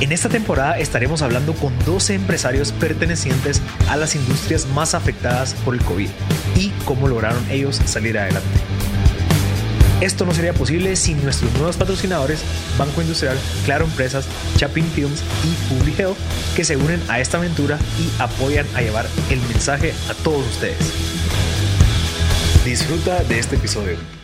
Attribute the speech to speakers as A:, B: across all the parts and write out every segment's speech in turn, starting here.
A: En esta temporada estaremos hablando con 12 empresarios pertenecientes a las industrias más afectadas por el COVID y cómo lograron ellos salir adelante. Esto no sería posible sin nuestros nuevos patrocinadores Banco Industrial, Claro Empresas, Chapin Films y Public Health que se unen a esta aventura y apoyan a llevar el mensaje a todos ustedes. Disfruta de este episodio.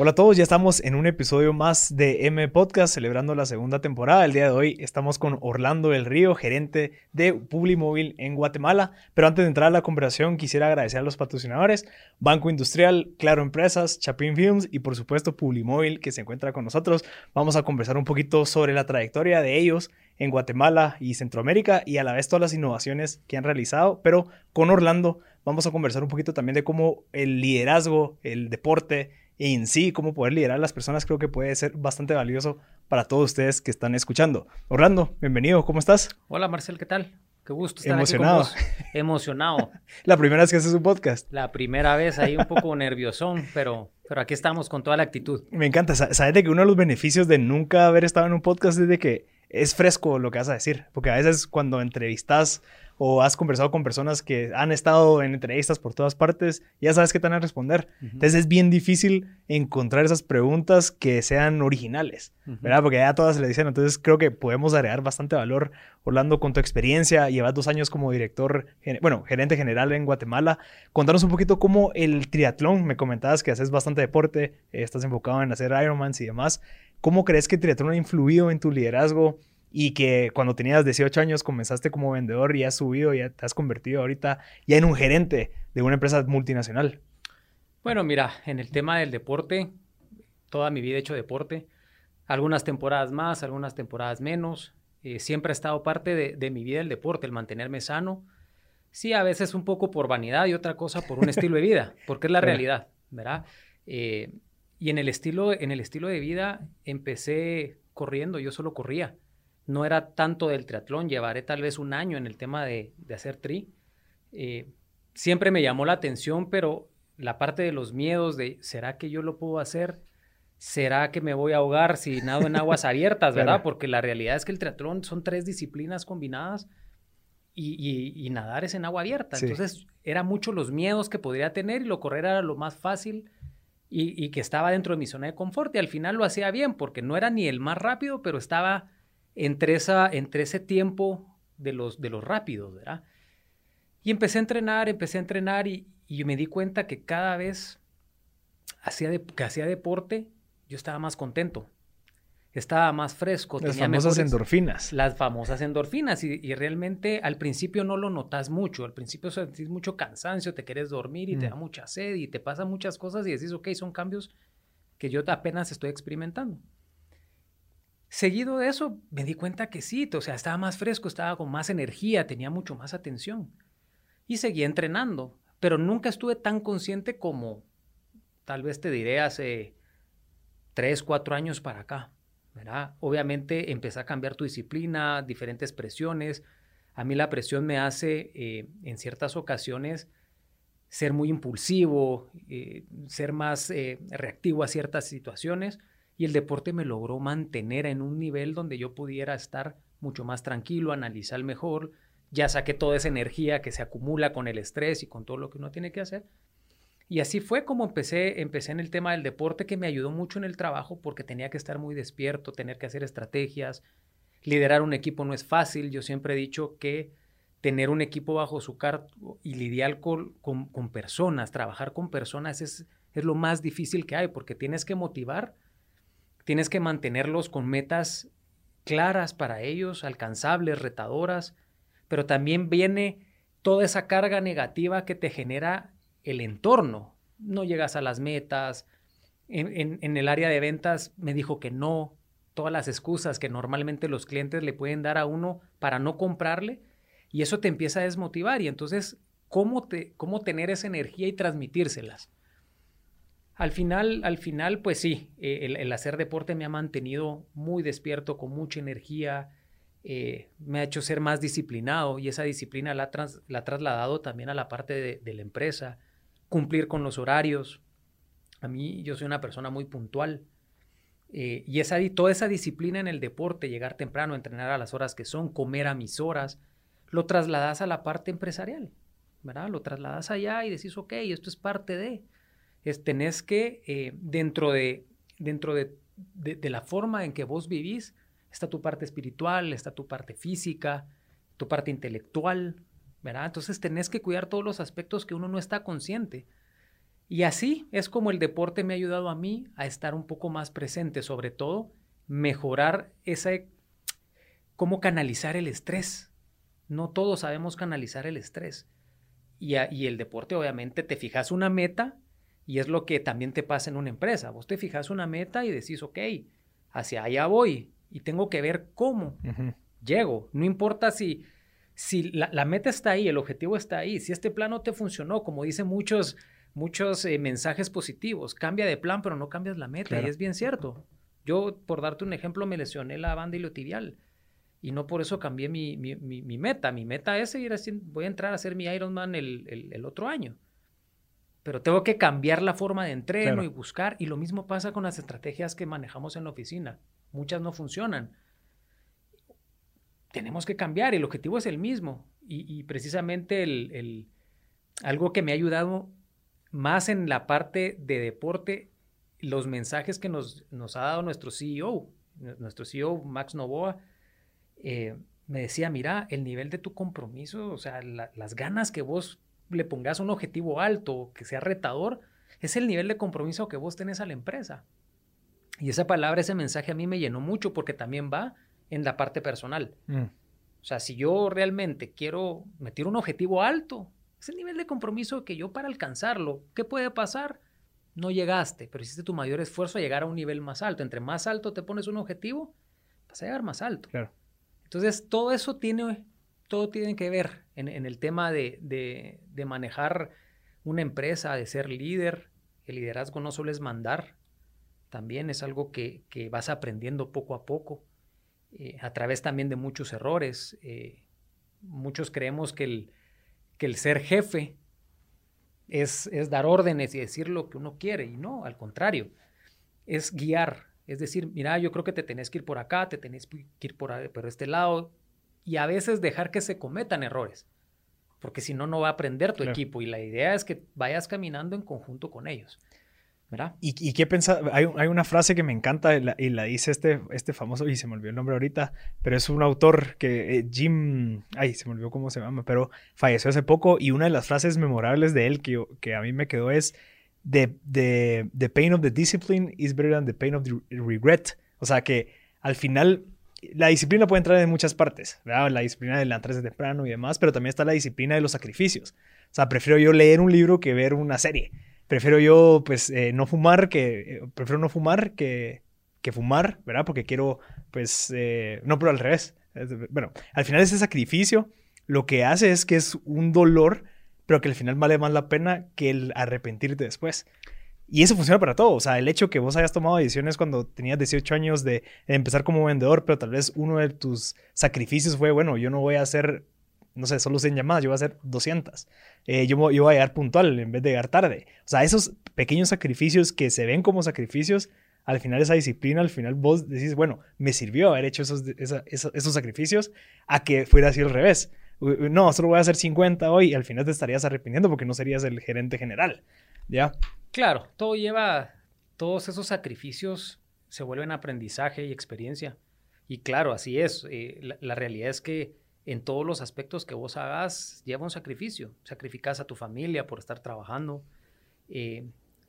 A: Hola a todos, ya estamos en un episodio más de M Podcast celebrando la segunda temporada. El día de hoy estamos con Orlando del Río, gerente de Publimóvil en Guatemala. Pero antes de entrar a la conversación, quisiera agradecer a los patrocinadores, Banco Industrial, Claro Empresas, Chapin Films y por supuesto Publimóvil que se encuentra con nosotros. Vamos a conversar un poquito sobre la trayectoria de ellos en Guatemala y Centroamérica y a la vez todas las innovaciones que han realizado. Pero con Orlando vamos a conversar un poquito también de cómo el liderazgo, el deporte, en sí cómo poder liderar a las personas creo que puede ser bastante valioso para todos ustedes que están escuchando. Orlando, bienvenido, ¿cómo estás?
B: Hola Marcel, ¿qué tal? Qué gusto estar
A: Emocionado.
B: aquí con vos. Emocionado.
A: La primera vez que haces un podcast.
B: La primera vez ahí un poco nerviosón, pero, pero aquí estamos con toda la actitud.
A: Me encanta. Sabes de que uno de los beneficios de nunca haber estado en un podcast es de que es fresco lo que vas a decir. Porque a veces cuando entrevistas o has conversado con personas que han estado en entrevistas por todas partes, ya sabes qué te van a responder. Entonces es bien difícil encontrar esas preguntas que sean originales, ¿verdad? Porque ya todas se le dicen. Entonces creo que podemos agregar bastante valor. Orlando, con tu experiencia, llevas dos años como director, bueno, gerente general en Guatemala. Contanos un poquito cómo el triatlón, me comentabas que haces bastante deporte, estás enfocado en hacer Ironmans y demás. ¿Cómo crees que el triatlón ha influido en tu liderazgo? Y que cuando tenías 18 años comenzaste como vendedor y has subido, ya te has convertido ahorita ya en un gerente de una empresa multinacional.
B: Bueno, mira, en el tema del deporte, toda mi vida he hecho deporte, algunas temporadas más, algunas temporadas menos, eh, siempre ha estado parte de, mi vida el deporte, el mantenerme sano. Sí, a veces un poco por vanidad y otra cosa por un estilo de vida, porque es la realidad, ¿verdad? Eh, y en el, estilo, en el estilo de vida empecé corriendo, yo solo corría no era tanto del triatlón, llevaré tal vez un año en el tema de, hacer tri. Eh, siempre me llamó la atención, pero la parte de los miedos de, ¿será que yo lo puedo hacer? ¿Será que me voy a ahogar si nado en aguas abiertas, verdad? Porque la realidad es que el triatlón son tres disciplinas combinadas y, nadar es en agua abierta. Entonces, era mucho los miedos que podría tener y lo correr era lo más fácil y, y que estaba dentro de mi zona de confort. Y al final lo hacía bien porque no era ni el más rápido, pero estaba entre, esa, entre ese tiempo de los, de los rápidos, ¿verdad? Y empecé a entrenar, empecé a entrenar y, y me di cuenta que cada vez hacía que hacía deporte, yo estaba más contento. Estaba más fresco.
A: Las famosas endorfinas.
B: Las famosas endorfinas. Y, realmente al principio no lo notas mucho. Al principio sentís mucho cansancio, te quieres dormir y te mm. da mucha sed y te pasan muchas cosas y decís, ok, son cambios que yo apenas estoy experimentando. Seguido de eso, me di cuenta que sí, o sea, estaba más fresco, estaba con más energía, tenía mucho más atención. Y seguí entrenando, pero nunca estuve tan consciente como tal vez te diré hace tres, cuatro años para acá. ¿verdad? Obviamente empecé a cambiar tu disciplina, diferentes presiones. A mí la presión me hace eh, en ciertas ocasiones ser muy impulsivo, eh, ser más eh, reactivo a ciertas situaciones y el deporte me logró mantener en un nivel donde yo pudiera estar mucho más tranquilo, analizar mejor, ya saqué toda esa energía que se acumula con el estrés y con todo lo que uno tiene que hacer. Y así fue como empecé, empecé en el tema del deporte que me ayudó mucho en el trabajo porque tenía que estar muy despierto, tener que hacer estrategias. Liderar un equipo no es fácil. Yo siempre he dicho que tener un equipo bajo su cargo y lidiar con, con, personas, trabajar con personas es, es lo más difícil que hay porque tienes que motivar Tienes que mantenerlos con metas claras para ellos, alcanzables, retadoras, pero también viene toda esa carga negativa que te genera el entorno. No llegas a las metas. En, el área de ventas me dijo que no. Todas las excusas que normalmente los clientes le pueden dar a uno para no comprarle. Y eso te empieza a desmotivar. Y entonces, ¿cómo, te, cómo tener esa energía y transmitírselas? Al final, al final, pues sí, eh, el, hacer deporte me ha mantenido muy despierto, con mucha energía, eh, me ha hecho ser más disciplinado y esa disciplina la, la ha trasladado también a la parte de, la empresa, cumplir con los horarios. A mí, yo soy una persona muy puntual. Eh, y esa, toda esa disciplina en el deporte, llegar temprano, entrenar a las horas que son, comer a mis horas, lo trasladas a la parte empresarial, ¿verdad? Lo trasladas allá y decís, ok, esto es parte de es tenés que, eh, dentro, de, dentro de, la forma en que vos vivís, está tu parte espiritual, está tu parte física, tu parte intelectual, ¿verdad? Entonces tenés que cuidar todos los aspectos que uno no está consciente. Y así es como el deporte me ha ayudado a mí a estar un poco más presente, sobre todo mejorar ese, cómo canalizar el estrés. No todos sabemos canalizar el estrés. Y, y el deporte obviamente te fijas una meta y es lo que también te pasa en una empresa. Vos te fijas una meta y decís, ok, hacia allá voy y tengo que ver cómo llego. No importa si, si la, meta está ahí, el objetivo está ahí. Si este plan no te funcionó, como dicen muchos, muchos eh, mensajes positivos, cambia de plan, pero no cambias la meta. Y es bien cierto. Yo, por darte un ejemplo, me lesioné la banda tibial y no por eso cambié mi, mi, meta. Mi meta es seguir haciendo, voy a entrar a hacer mi Ironman el, el, el otro año pero tengo que cambiar la forma de entreno y buscar. Y lo mismo pasa con las estrategias que manejamos en la oficina. Muchas no funcionan. Tenemos que cambiar el objetivo es el mismo. Y, precisamente el, algo que me ha ayudado más en la parte de deporte, los mensajes que nos, nos ha dado nuestro CEO, nuestro CEO Max Novoa, eh, me decía, mira, el nivel de tu compromiso, o sea, las ganas que vos le pongas un objetivo alto, que sea retador, es el nivel de compromiso que vos tenés a la empresa. Y esa palabra, ese mensaje a mí me llenó mucho porque también va en la parte personal. Mm. O sea, si yo realmente quiero meter un objetivo alto, es el nivel de compromiso que yo para alcanzarlo, ¿qué puede pasar? No llegaste, pero hiciste tu mayor esfuerzo a llegar a un nivel más alto. Entre más alto te pones un objetivo, vas a llegar más alto. Claro. Entonces, todo eso tiene todo tiene que ver en, el tema de, manejar una empresa, de ser líder. El liderazgo no solo es mandar, también es algo que, vas aprendiendo poco a poco, eh, a través también de muchos errores. Eh, muchos creemos que el, que el ser jefe es, es, dar órdenes y decir lo que uno quiere, y no, al contrario, es guiar. Es decir, mira, yo creo que te tenés que ir por acá, te tenés que ir por, por este lado, y a veces dejar que se cometan errores, porque si no, no va a aprender tu equipo y la idea es que vayas caminando en conjunto con ellos. ¿verdad?
A: ¿Y, qué pensás? Hay, una frase que me encanta y la, dice este, este famoso, y se me olvidó el nombre ahorita, pero es un autor que, eh, Jim, ay, se me olvidó cómo se llama, pero falleció hace poco y una de las frases memorables de él que, que a mí me quedó es, the, the, the pain of the discipline is better than the pain of the regret. O sea que al final la disciplina puede entrar en muchas partes. La disciplina de levantarse temprano y demás, pero también está la disciplina de los sacrificios. O sea, prefiero yo leer un libro que ver una serie. Prefiero yo, pues, eh, no fumar que... Eh, prefiero no fumar que, que fumar, ¿verdad? Porque quiero, pues, eh, no, pero al revés. Bueno, al final ese sacrificio lo que hace es que es un dolor, pero que al final vale más la pena que el arrepentirte después. Y eso funciona para todo. O sea, el hecho que vos hayas tomado decisiones cuando tenías 18 años de, empezar como vendedor, pero tal vez uno de tus sacrificios fue, bueno, yo no voy a hacer, no sé, solo 100 llamadas, yo voy a hacer 200. Eh, yo, yo voy a llegar puntual en vez de llegar tarde. O sea, esos pequeños sacrificios que se ven como sacrificios, al final esa disciplina, al final vos decís, bueno, me sirvió haber hecho esos, esos, sacrificios a que fuera así al revés. No, solo voy a hacer 50 hoy y al final te estarías arrepintiendo porque no serías el gerente general. ¿Ya?
B: Claro, todo lleva, todos esos sacrificios se vuelven aprendizaje y experiencia. Y claro, así es. Eh, la, realidad es que en todos los aspectos que vos hagas lleva un sacrificio. Sacrificas a tu familia por estar trabajando. Eh,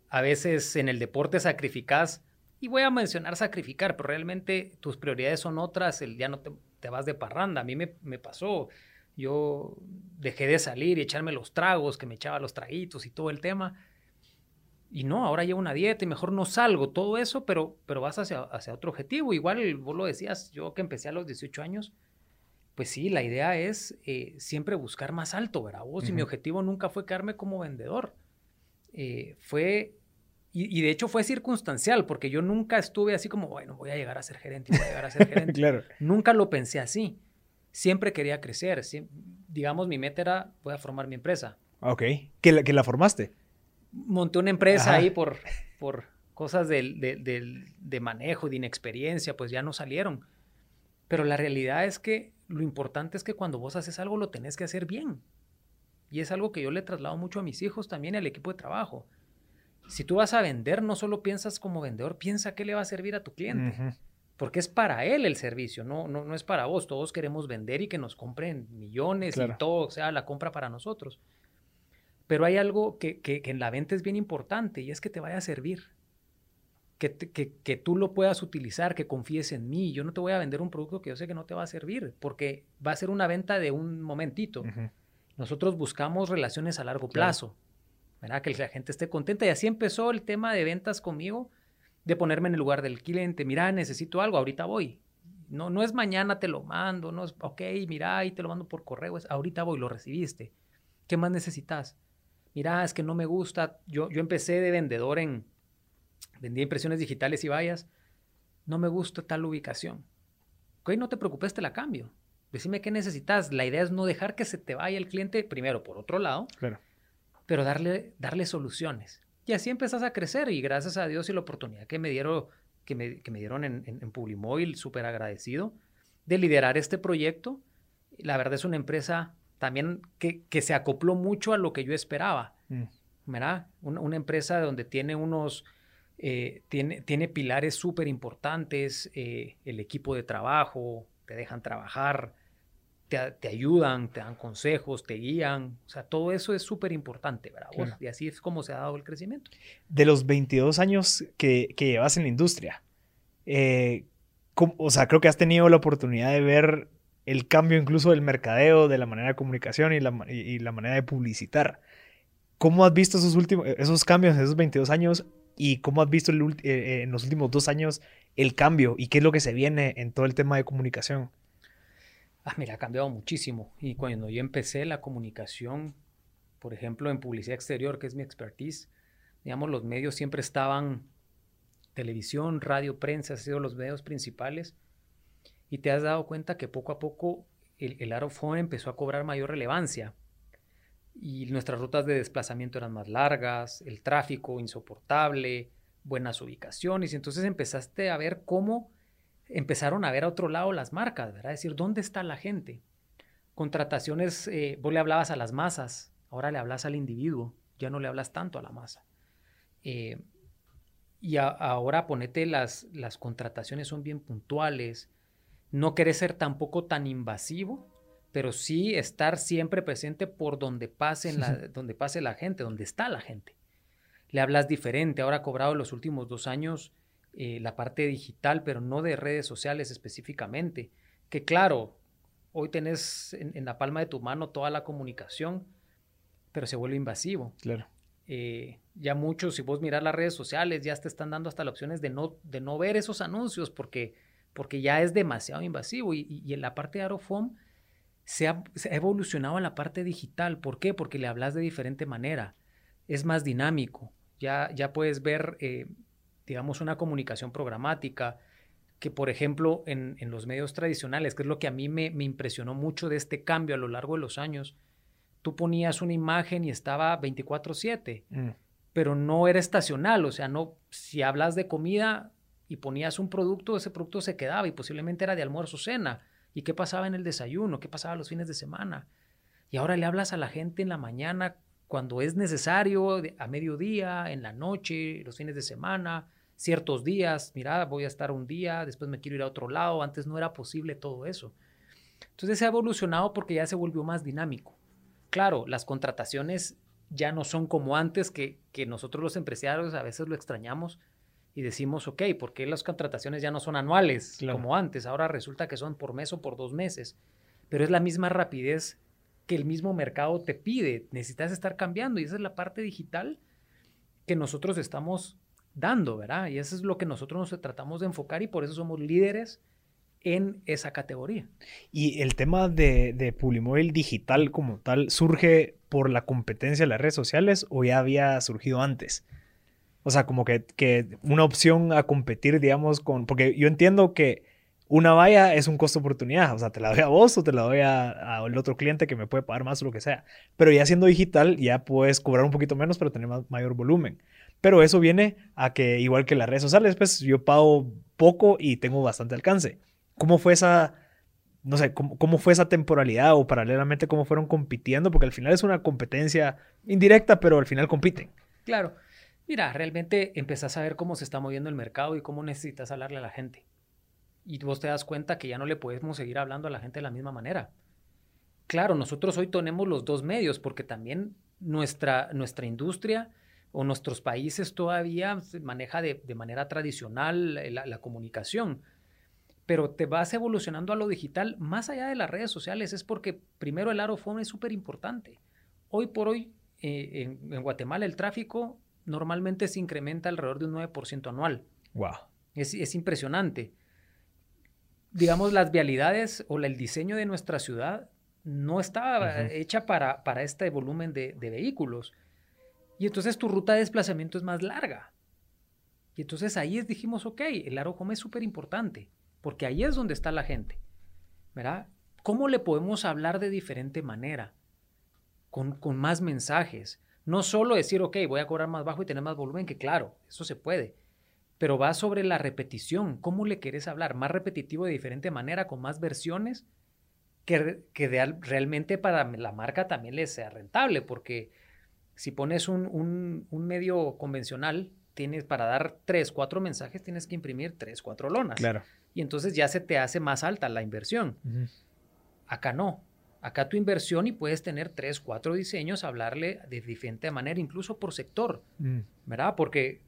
B: a veces en el deporte sacrificas, y voy a mencionar sacrificar, pero realmente tus prioridades son otras, el, ya no te, vas de parranda. A mí me, me, pasó, yo dejé de salir y echarme los tragos, que me echaba los traguitos y todo el tema y no, ahora llevo una dieta y mejor no salgo, todo eso, pero, pero vas hacia, hacia otro objetivo. Igual vos lo decías, yo que empecé a los 18 años, pues sí, la idea es eh, siempre buscar más alto, ¿verdad? Vos, y mi objetivo nunca fue quedarme como vendedor. Eh, fue, y, de hecho fue circunstancial, porque yo nunca estuve así como, bueno, voy a llegar a ser gerente, voy a llegar a ser gerente.
A: claro.
B: Nunca lo pensé así. Siempre quería crecer. digamos, mi meta era, voy a formar mi empresa.
A: Ok. ¿Que la, que la formaste?
B: Monté una empresa ahí por, por cosas de manejo, de inexperiencia, pues ya no salieron. Pero la realidad es que lo importante es que cuando vos haces algo lo tenés que hacer bien. Y es algo que yo le traslado mucho a mis hijos también al equipo de trabajo. Si tú vas a vender, no solo piensas como vendedor, piensa qué le va a servir a tu cliente. Porque es para él el servicio, no, no, no es para vos. Todos queremos vender y que nos compren millones y todo, o sea, la compra para nosotros. Pero hay algo que, que, en la venta es bien importante y es que te vaya a servir. Que, que, que, tú lo puedas utilizar, que confíes en mí. Yo no te voy a vender un producto que yo sé que no te va a servir, porque va a ser una venta de un momentito. Nosotros buscamos relaciones a largo plazo, ¿verdad? Que la gente esté contenta. Y así empezó el tema de ventas conmigo, de ponerme en el lugar del cliente. Mira, necesito algo, ahorita voy. No, no es mañana te lo mando, no es, ok, mira, y te lo mando por correo, es ahorita voy, lo recibiste. ¿Qué más necesitas? Mira, es que no me gusta. Yo, yo empecé de vendedor en, vendía impresiones digitales y vallas. No me gusta tal ubicación. Ok, no te preocupes, te la cambio. Decime qué necesitas. La idea es no dejar que se te vaya el cliente, primero, por otro lado, pero darle, darle soluciones. Y así empezás a crecer y gracias a Dios y la oportunidad que me dieron, que me, que me dieron en, en, Publimóvil, súper agradecido, de liderar este proyecto. La verdad es una empresa también que, que se acopló mucho a lo que yo esperaba. Mm. ¿verdad? Una, una, empresa donde tiene unos, eh, tiene, tiene pilares súper importantes, eh, el equipo de trabajo, te dejan trabajar, te, ayudan, te dan consejos, te guían. O sea, todo eso es súper importante, ¿verdad? Y así es como se ha dado el crecimiento.
A: De los 22 años que, llevas en la industria, eh, o sea, creo que has tenido la oportunidad de ver el cambio incluso del mercadeo, de la manera de comunicación y la, la manera de publicitar. ¿Cómo has visto esos, últimos, esos cambios en esos 22 años y cómo has visto eh, en los últimos dos años el cambio y qué es lo que se viene en todo el tema de comunicación?
B: Ah, mira, ha cambiado muchísimo. Y cuando yo empecé la comunicación, por ejemplo, en publicidad exterior, que es mi expertise, digamos, los medios siempre estaban, televisión, radio, prensa, han sido los medios principales. Y te has dado cuenta que poco a poco el, el empezó a cobrar mayor relevancia. Y nuestras rutas de desplazamiento eran más largas, el tráfico insoportable, buenas ubicaciones. Y entonces empezaste a ver cómo empezaron a ver a otro lado las marcas, ¿verdad? Es decir, ¿dónde está la gente? Contrataciones, eh, vos le hablabas a las masas, ahora le hablas al individuo, ya no le hablas tanto a la masa. Eh, y ahora ponete las, las contrataciones son bien puntuales, no querés ser tampoco tan invasivo, pero sí estar siempre presente por donde pase, la, donde pase la gente, donde está la gente. Le hablas diferente, ahora ha cobrado los últimos dos años eh, la parte digital, pero no de redes sociales específicamente. Que claro, hoy tenés en, la palma de tu mano toda la comunicación, pero se vuelve invasivo.
A: Claro.
B: Eh, ya muchos, si vos miras las redes sociales, ya te están dando hasta las opciones de no, de no ver esos anuncios porque, porque ya es demasiado invasivo. Y, en la parte de se ha, se ha, evolucionado en la parte digital. ¿Por qué? Porque le hablas de diferente manera. Es más dinámico. Ya, ya puedes ver eh, digamos, una comunicación programática, que por ejemplo en, los medios tradicionales, que es lo que a mí me, impresionó mucho de este cambio a lo largo de los años, tú ponías una imagen y estaba 24/7, mm. pero no era estacional, o sea, no, si hablas de comida y ponías un producto, ese producto se quedaba y posiblemente era de almuerzo cena. ¿Y qué pasaba en el desayuno? ¿Qué pasaba los fines de semana? Y ahora le hablas a la gente en la mañana cuando es necesario, a mediodía, en la noche, los fines de semana ciertos días, mira, voy a estar un día, después me quiero ir a otro lado, antes no era posible todo eso. Entonces se ha evolucionado porque ya se volvió más dinámico. Claro, las contrataciones ya no son como antes, que, que nosotros los empresarios a veces lo extrañamos y decimos, ok, ¿por qué las contrataciones ya no son anuales como antes? Ahora resulta que son por mes o por dos meses, pero es la misma rapidez que el mismo mercado te pide. Necesitas estar cambiando y esa es la parte digital que nosotros estamos dando, ¿verdad? Y eso es lo que nosotros nos tratamos de enfocar y por eso somos líderes en esa categoría.
A: Y el tema de, de Publimóvil digital como tal surge por la competencia de las redes sociales o ya había surgido antes? O sea, como que, que una opción a competir, digamos, con... Porque yo entiendo que una valla es un costo oportunidad. O sea, te la doy a vos o te la doy al otro cliente que me puede pagar más o lo que sea. Pero ya siendo digital, ya puedes cobrar un poquito menos, pero tener mayor volumen. Pero eso viene a que, igual que las redes sociales, pues yo pago poco y tengo bastante alcance. ¿Cómo fue esa, no sé, cómo, cómo, fue esa temporalidad o paralelamente cómo fueron compitiendo? Porque al final es una competencia indirecta, pero al final compiten.
B: Claro. Mira, realmente empezás a ver cómo se está moviendo el mercado y cómo necesitas hablarle a la gente. Y vos te das cuenta que ya no le podemos seguir hablando a la gente de la misma manera. Claro, nosotros hoy tenemos los dos medios porque también nuestra, nuestra industria o nuestros países todavía se maneja de, manera tradicional la, comunicación. Pero te vas evolucionando a lo digital más allá de las redes sociales. Es porque primero el Arofone es súper importante. Hoy por hoy eh, en, Guatemala el tráfico normalmente se incrementa alrededor de un 9% anual.
A: Wow.
B: Es, impresionante. Digamos, las vialidades o el diseño de nuestra ciudad no estaba hecha para, para este volumen de, de vehículos. Y entonces tu ruta de desplazamiento es más larga. Y entonces ahí dijimos, ok, el aro home es súper importante, porque ahí es donde está la gente. ¿Verdad? ¿Cómo le podemos hablar de diferente manera? Con, con más mensajes. No solo decir, ok, voy a cobrar más bajo y tener más volumen, que claro, eso se puede. Pero va sobre la repetición. ¿Cómo le quieres hablar? Más repetitivo de diferente manera, con más versiones, que, que realmente para la marca también le sea rentable, porque si pones un, medio convencional, tienes para dar tres, cuatro mensajes, tienes que imprimir tres, cuatro lonas.
A: Claro.
B: Y entonces ya se te hace más alta la inversión. Acá no. Acá tu inversión y puedes tener tres, cuatro diseños, hablarle de diferente manera, incluso por sector, mm. ¿verdad? Porque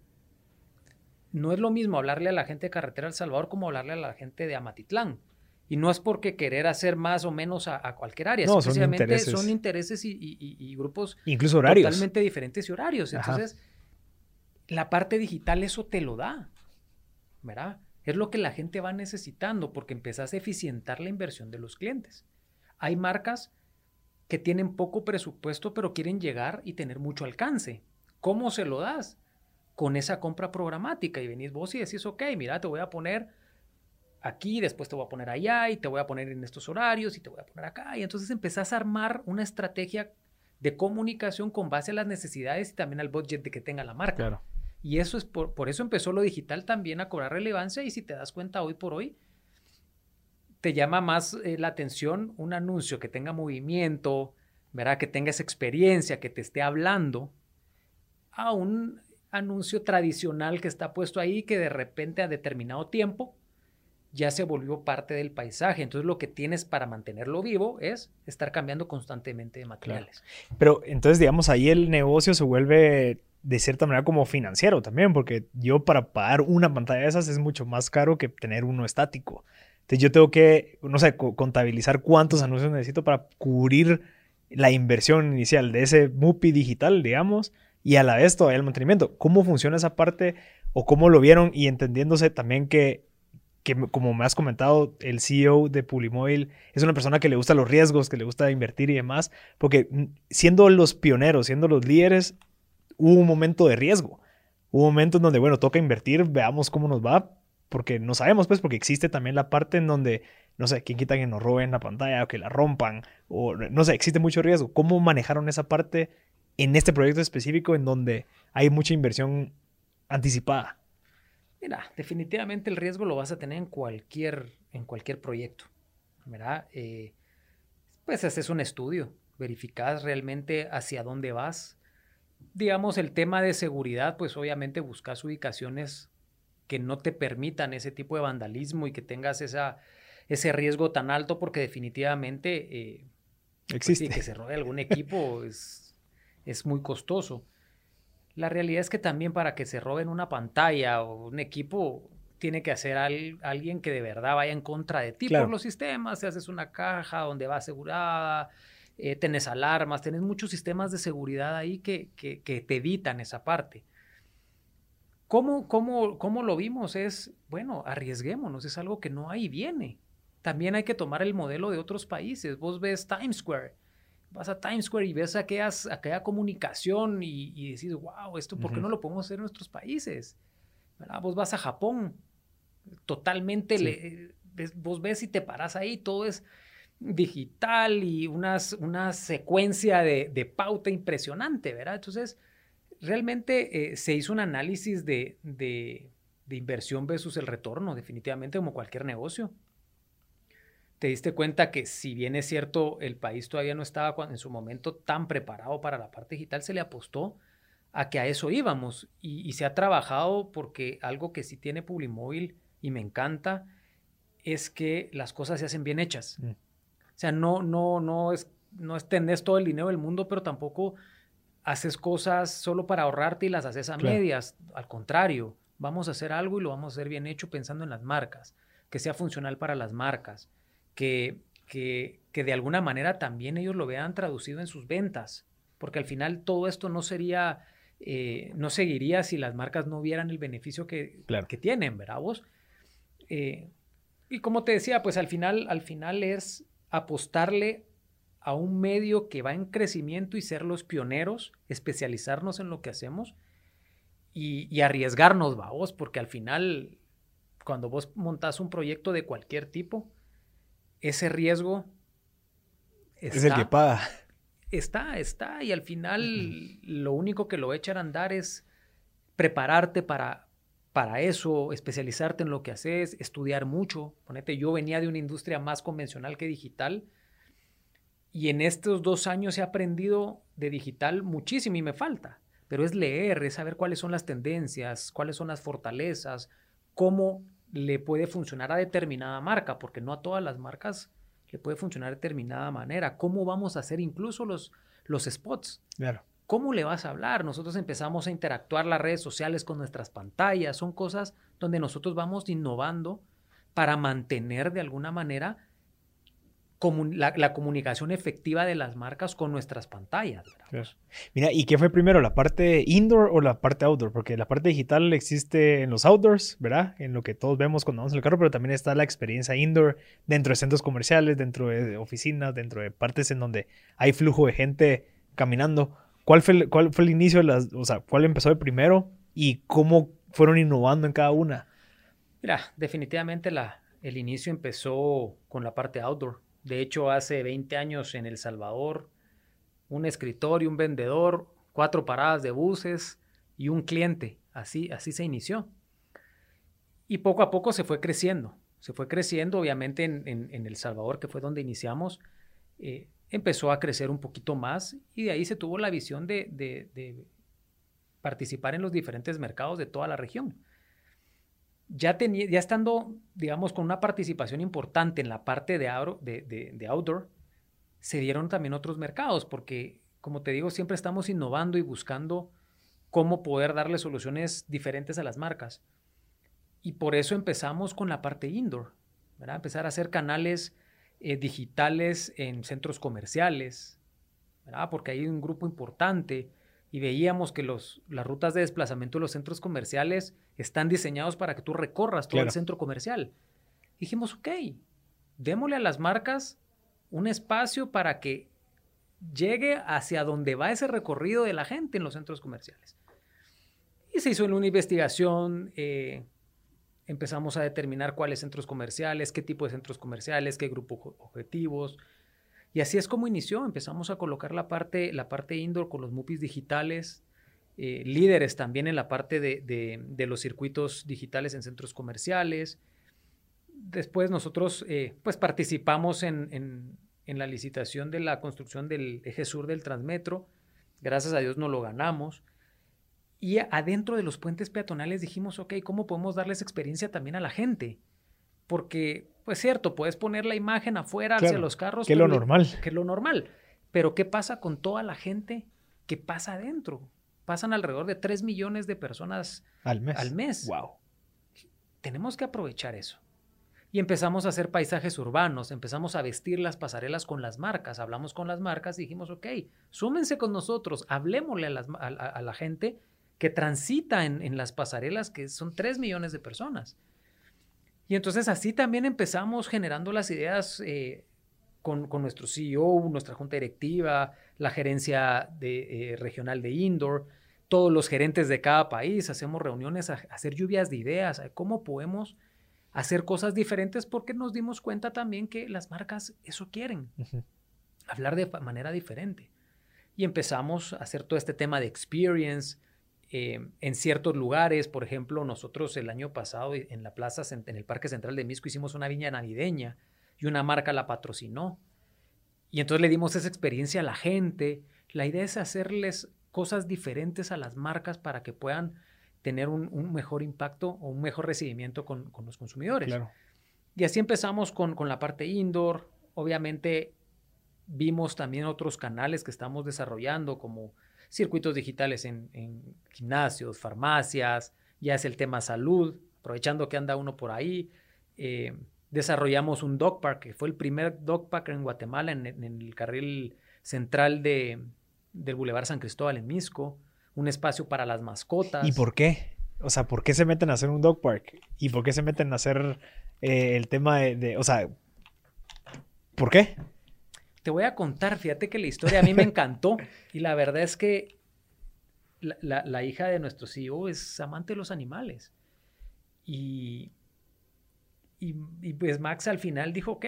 B: no es lo mismo hablarle a la gente de Carretera El Salvador como hablarle a la gente de Amatitlán. Y no es porque querer hacer más o menos a, cualquier área, no, son intereses, son intereses y, grupos
A: Incluso horarios.
B: totalmente diferentes y horarios. Entonces, la parte digital eso te lo da, ¿verdad? Es lo que la gente va necesitando porque empezás a eficientar la inversión de los clientes. Hay marcas que tienen poco presupuesto pero quieren llegar y tener mucho alcance. ¿Cómo se lo das? Con esa compra programática y venís vos y decís, ok, mira, te voy a poner aquí, después te voy a poner allá y te voy a poner en estos horarios y te voy a poner acá. Y entonces empezás a armar una estrategia de comunicación con base a las necesidades y también al budget de que tenga la marca.
A: Claro.
B: Y eso es por, por eso empezó lo digital también a cobrar relevancia y si te das cuenta hoy por hoy, te llama más eh, la atención un anuncio que tenga movimiento, ¿verdad? que tenga esa experiencia, que te esté hablando, a un anuncio tradicional que está puesto ahí que de repente a determinado tiempo ya se volvió parte del paisaje. Entonces lo que tienes para mantenerlo vivo es estar cambiando constantemente de materiales.
A: Pero entonces, digamos, ahí el negocio se vuelve de cierta manera como financiero también, porque yo para pagar una pantalla de esas es mucho más caro que tener uno estático. Yo tengo que, no sé, contabilizar cuántos anuncios necesito para cubrir la inversión inicial de ese MUPI digital, digamos, y a la vez todavía el mantenimiento. ¿Cómo funciona esa parte o cómo lo vieron y entendiéndose también que que como me has comentado, el CEO de Pulimóvil es una persona que le gusta los riesgos, que le gusta invertir y demás, porque siendo los pioneros, siendo los líderes, hubo un momento de riesgo. Hubo momentos en donde, bueno, toca invertir, veamos cómo nos va, porque no sabemos, pues, porque existe también la parte en donde, no sé, quién quita que nos roben la pantalla o que la rompan, o no sé, existe mucho riesgo. ¿Cómo manejaron esa parte en este proyecto específico en donde hay mucha inversión anticipada?
B: Mira, definitivamente el riesgo lo vas a tener en cualquier, en cualquier proyecto, ¿verdad? Eh, pues haces un estudio, verificas realmente hacia dónde vas. Digamos, el tema de seguridad, pues obviamente buscas ubicaciones que no te permitan ese tipo de vandalismo y que tengas esa, ese riesgo tan alto, porque definitivamente eh,
A: pues existe.
B: que se robe algún equipo es, es muy costoso. La realidad es que también para que se roben una pantalla o un equipo, tiene que hacer alguien que de verdad vaya en contra de ti por los sistemas. Si haces una caja donde va asegurada, eh, tenés alarmas, tenés muchos sistemas de seguridad ahí que, que, te evitan esa parte. ¿Cómo, cómo, ¿Cómo lo vimos? Es, bueno, arriesguémonos, es algo que no hay viene. también hay que tomar el modelo de otros países. Vos ves Times Square, vas a Times Square y ves aquellas, aquella comunicación y, y decís, wow, esto, ¿por qué no lo podemos hacer en nuestros países? Vos vas a Japón, totalmente, le, vos ves y te paras ahí, todo es digital y unas, una secuencia de, pauta impresionante, ¿verdad? Entonces, realmente eh, se hizo un análisis de, de, inversión versus el retorno, definitivamente como cualquier negocio. Te diste cuenta que si bien es cierto, el país todavía no estaba en su momento tan preparado para la parte digital, se le apostó a que a eso íbamos y, y se ha trabajado porque algo que sí tiene Publimóvil y me encanta es que las cosas se hacen bien hechas. Mm. O sea, no, no, no es, no es tenés todo el dinero del mundo, pero tampoco haces cosas solo para ahorrarte y las haces a medias. Al contrario, vamos a hacer algo y lo vamos a hacer bien hecho pensando en las marcas, que sea funcional para las marcas, que, que, que de alguna manera también ellos lo vean traducido en sus ventas, porque al final todo esto no sería, eh, no seguiría si las marcas no vieran el beneficio que, que tienen, ¿verdad vos? Eh, y como te decía, pues al final, al final es apostarle a un medio que va en crecimiento y ser los pioneros, especializarnos en lo que hacemos y, arriesgarnos, vos, porque al final, cuando vos montás un proyecto de cualquier tipo, ese riesgo
A: es el que paga.
B: Está, está, y al final lo único que lo echa a andar es prepararte para, para eso, especializarte en lo que haces, estudiar mucho. Ponete, yo venía de una industria más convencional que digital y en estos dos años he aprendido de digital muchísimo y me falta, pero es leer, es saber cuáles son las tendencias, cuáles son las fortalezas, cómo le puede funcionar a determinada marca, porque no a todas las marcas le puede funcionar de determinada manera, cómo vamos a hacer incluso los, los spots.
A: Claro.
B: ¿Cómo le vas a hablar? Nosotros empezamos a interactuar las redes sociales con nuestras pantallas. Son cosas donde nosotros vamos innovando para mantener de alguna manera la, comunicación efectiva de las marcas con nuestras pantallas.
A: Mira, ¿y qué fue primero, la parte indoor o la parte outdoor? Porque la parte digital existe en los outdoors, ¿verdad? En lo que todos vemos cuando vamos en el carro, pero también está la experiencia indoor dentro de centros comerciales, dentro de oficinas, dentro de partes en donde hay flujo de gente caminando. ¿Cuál fue, el, cuál fue el inicio de las, o sea, cuál empezó de primero y cómo fueron innovando en cada una?
B: Mira, definitivamente la, el inicio empezó con la parte outdoor. De hecho, hace 20 años en El Salvador, un escritor y un vendedor, cuatro paradas de buses y un cliente. Así, así se inició. Y poco a poco se fue creciendo. Se fue creciendo, obviamente, en, en, El Salvador, que fue donde iniciamos. Eh, empezó a crecer un poquito más y de ahí se tuvo la visión de, participar en los diferentes mercados de toda la región. Ya, ya estando, digamos, con una participación importante en la parte de, de, outdoor, se dieron también otros mercados, porque, como te digo, siempre estamos innovando y buscando cómo poder darle soluciones diferentes a las marcas. Y por eso empezamos con la parte indoor, ¿verdad? Empezar a hacer canales eh, digitales en centros comerciales, porque hay un grupo importante y veíamos que los, las rutas de desplazamiento de los centros comerciales están diseñados para que tú recorras todo el centro comercial. Dijimos, ok, démosle a las marcas un espacio para que llegue hacia donde va ese recorrido de la gente en los centros comerciales. Y se hizo una investigación eh, empezamos a determinar cuáles centros comerciales, qué tipo de centros comerciales, qué grupos objetivos. Y así es como inició. Empezamos a colocar la parte, la parte indoor con los MUPIs digitales, eh, líderes también en la parte de, los circuitos digitales en centros comerciales. Después nosotros eh, pues participamos en, en la licitación de la construcción del eje sur del Transmetro. Gracias a Dios no lo ganamos. Y adentro de los puentes peatonales dijimos, ok, ¿cómo podemos darles experiencia también a la gente? Porque, pues cierto, puedes poner la imagen afuera hacia los carros.
A: Que es lo normal.
B: Que es lo normal. Pero ¿qué pasa con toda la gente que pasa adentro? Pasan alrededor de 3 millones de personas
A: al mes.
B: Al mes.
A: Wow.
B: Tenemos que aprovechar eso. Y empezamos a hacer paisajes urbanos, empezamos a vestir las pasarelas con las marcas, hablamos con las marcas y dijimos, ok, súmense con nosotros, hablemosle a la gente que transita en, las pasarelas, que son 3 millones de personas. Y entonces así también empezamos generando las ideas eh, con, con, nuestro CEO, nuestra junta directiva, la gerencia de, eh, regional de Indoor, todos los gerentes de cada país, hacemos reuniones a, hacer lluvias de ideas, a cómo podemos hacer cosas diferentes porque nos dimos cuenta también que las marcas eso quieren, hablar de manera diferente. Y empezamos a hacer todo este tema de experience, eh, en ciertos lugares, por ejemplo, nosotros el año pasado en la plaza, en el Parque Central de Misco, hicimos una viña navideña y una marca la patrocinó. Y entonces le dimos esa experiencia a la gente. La idea es hacerles cosas diferentes a las marcas para que puedan tener un, mejor impacto o un mejor recibimiento con, los consumidores. Y así empezamos con, con la parte indoor. Obviamente vimos también otros canales que estamos desarrollando como circuitos digitales en, gimnasios, farmacias, ya es el tema salud, aprovechando que anda uno por ahí. Eh, desarrollamos un dog park, que fue el primer dog park en Guatemala, en, el carril central de, del Boulevard San Cristóbal en Misco, un espacio para las mascotas.
A: ¿Y por qué? O sea, ¿por qué se meten a hacer un dog park? ¿Y por qué se meten a hacer eh, el tema de, de, o sea, ¿por qué?
B: Te voy a contar, fíjate que la historia a mí me encantó y la verdad es que la, hija de nuestro CEO es amante de los animales. Y, y, pues Max al final dijo, ok,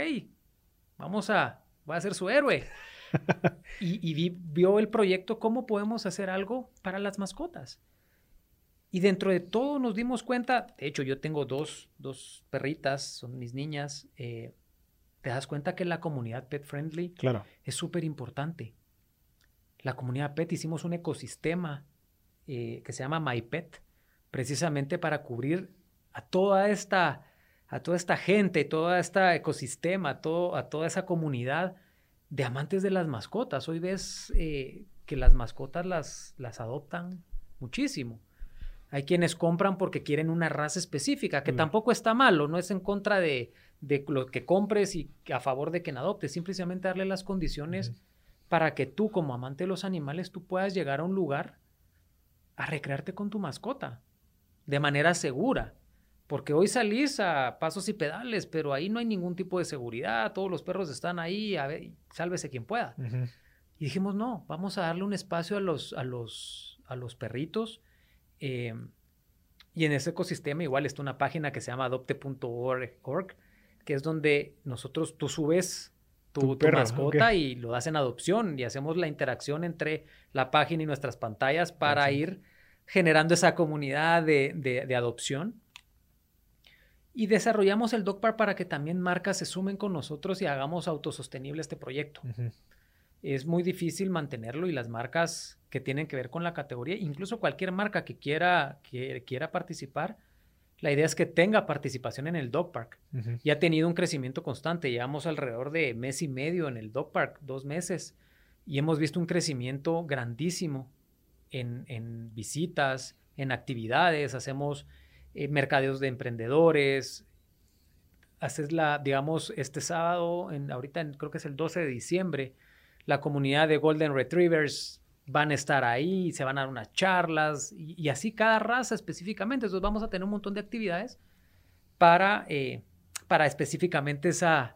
B: vamos a, va a ser su héroe. y, vio el proyecto, cómo podemos hacer algo para las mascotas. Y dentro de todo nos dimos cuenta, de hecho yo tengo dos, dos perritas, son mis niñas, eh, te das cuenta que la comunidad pet friendly
A: claro.
B: es súper importante. La comunidad pet hicimos un ecosistema eh, que se llama MyPet, precisamente para cubrir a toda esta, a toda esta gente, todo este ecosistema, todo, a toda esa comunidad de amantes de las mascotas. Hoy ves eh, que las mascotas las, las adoptan muchísimo. Hay quienes compran porque quieren una raza específica, que tampoco está malo, no es en contra de, de lo que compres y a favor de quien adoptes, simplemente darle las condiciones para que tú como amante de los animales tú puedas llegar a un lugar a recrearte con tu mascota de manera segura. Porque hoy salís a pasos y pedales, pero ahí no hay ningún tipo de seguridad, todos los perros están ahí, a ver, sálvese quien pueda. Y dijimos, no, vamos a darle un espacio a los, a los, a los perritos. Eh, y en ese ecosistema igual está una página que se llama adopte.org, que es donde nosotros, tú subes tu, mascota y lo das en adopción y hacemos la interacción entre la página y nuestras pantallas para ir generando esa comunidad de, adopción. Y desarrollamos el DocPar para que también marcas se sumen con nosotros y hagamos autosostenible este proyecto. Es muy difícil mantenerlo y las marcas que tienen que ver con la categoría, incluso cualquier marca que quiera, que quiera participar, la idea es que tenga participación en el dog park. Y ha tenido un crecimiento constante. Llevamos alrededor de mes y medio en el dog park, dos meses, y hemos visto un crecimiento grandísimo en, visitas, en actividades. Hacemos eh, mercadeos de emprendedores. Haces la, digamos, este sábado, en, ahorita creo que es el 12 de diciembre, la comunidad de Golden Retrievers van a estar ahí, se van a dar unas charlas y, así cada raza específicamente. Entonces vamos a tener un montón de actividades para, eh, para específicamente esa,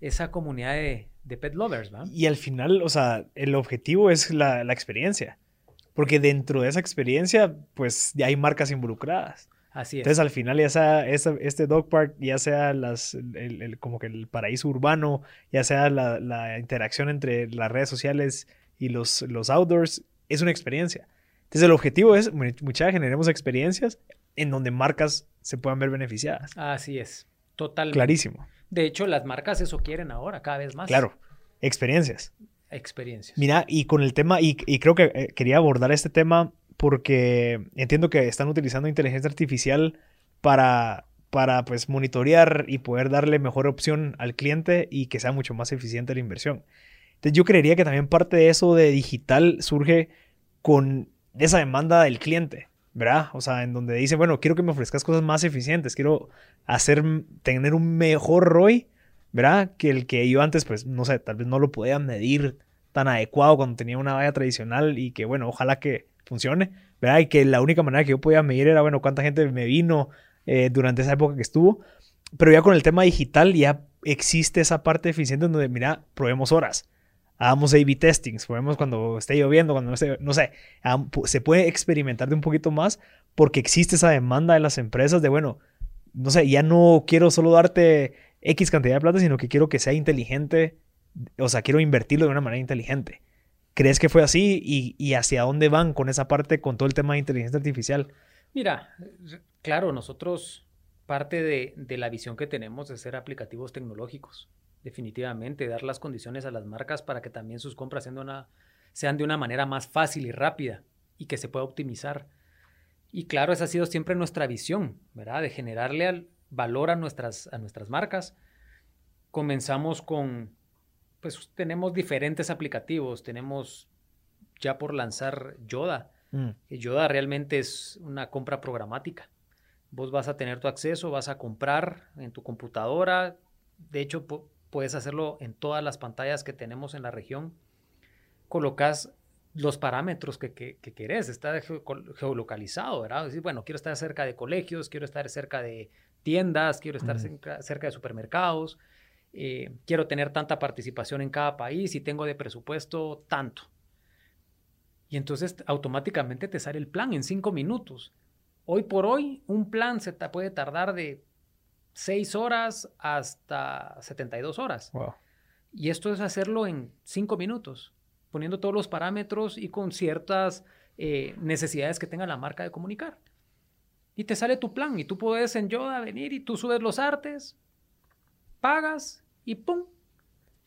B: esa comunidad de, pet lovers. ¿va?
A: Y al final, o sea, el objetivo es la, experiencia. Porque dentro de esa experiencia, pues ya hay marcas involucradas.
B: Así es.
A: Entonces, al final, ya sea este dog park, ya sea las, el, como que el paraíso urbano, ya sea la, la interacción entre las redes sociales y los, los outdoors es una experiencia. Entonces el objetivo es, muchachos, generemos experiencias en donde marcas se puedan ver beneficiadas.
B: Así es, totalmente.
A: Clarísimo.
B: De hecho, las marcas eso quieren ahora, cada vez más.
A: Claro, experiencias.
B: Experiencias.
A: Mira, y con el tema, y, creo que eh, quería abordar este tema porque entiendo que están utilizando inteligencia artificial para, para pues monitorear y poder darle mejor opción al cliente y que sea mucho más eficiente la inversión. Entonces yo creería que también parte de eso de digital surge con esa demanda del cliente, ¿verdad? O sea, en donde dice, bueno, quiero que me ofrezcas cosas más eficientes, quiero hacer, tener un mejor ROI, ¿verdad? Que el que yo antes, pues, no sé, tal vez no lo podía medir tan adecuado cuando tenía una valla tradicional y que, bueno, ojalá que funcione, ¿verdad? Y que la única manera que yo podía medir era, bueno, cuánta gente me vino eh, durante esa época que estuvo. pero ya con el tema digital ya existe esa parte eficiente en donde, mira, probemos horas. Hagamos A-B testings, probemos cuando esté lloviendo, cuando no esté, no sé, se puede experimentar de un poquito más porque existe esa demanda de las empresas de, bueno, no sé, ya no quiero solo darte X cantidad de plata, sino que quiero que sea inteligente, o sea, quiero invertirlo de una manera inteligente. ¿Crees que fue así y, hacia dónde van con esa parte, con todo el tema de inteligencia artificial?
B: Mira, claro, nosotros parte de, de, la visión que tenemos es ser aplicativos tecnológicos, definitivamente, dar las condiciones a las marcas para que también sus compras sean de una, sean de una manera más fácil y rápida y que se pueda optimizar. Y claro, esa ha sido siempre nuestra visión, ¿verdad? De generarle valor a nuestras, a nuestras marcas. Comenzamos con pues tenemos diferentes aplicativos. Tenemos ya por lanzar Yoda. Mm. Yoda realmente es una compra programática. Vos vas a tener tu acceso, vas a comprar en tu computadora. De hecho, puedes hacerlo en todas las pantallas que tenemos en la región. Colocas los parámetros que, que, querés. Está geolocalizado, ¿verdad? Decir, bueno, quiero estar cerca de colegios, quiero estar cerca de tiendas, quiero estar cerca de supermercados. Eh, quiero tener tanta participación en cada país y tengo de presupuesto tanto. Y entonces automáticamente te sale el plan en cinco minutos. Hoy por hoy, un plan se te puede tardar de seis horas hasta 72 horas. Y esto es hacerlo en cinco minutos, poniendo todos los parámetros y con ciertas eh, necesidades que tenga la marca de comunicar. Y te sale tu plan y tú puedes en Yoda venir y tú subes los artes, pagas y ¡pum!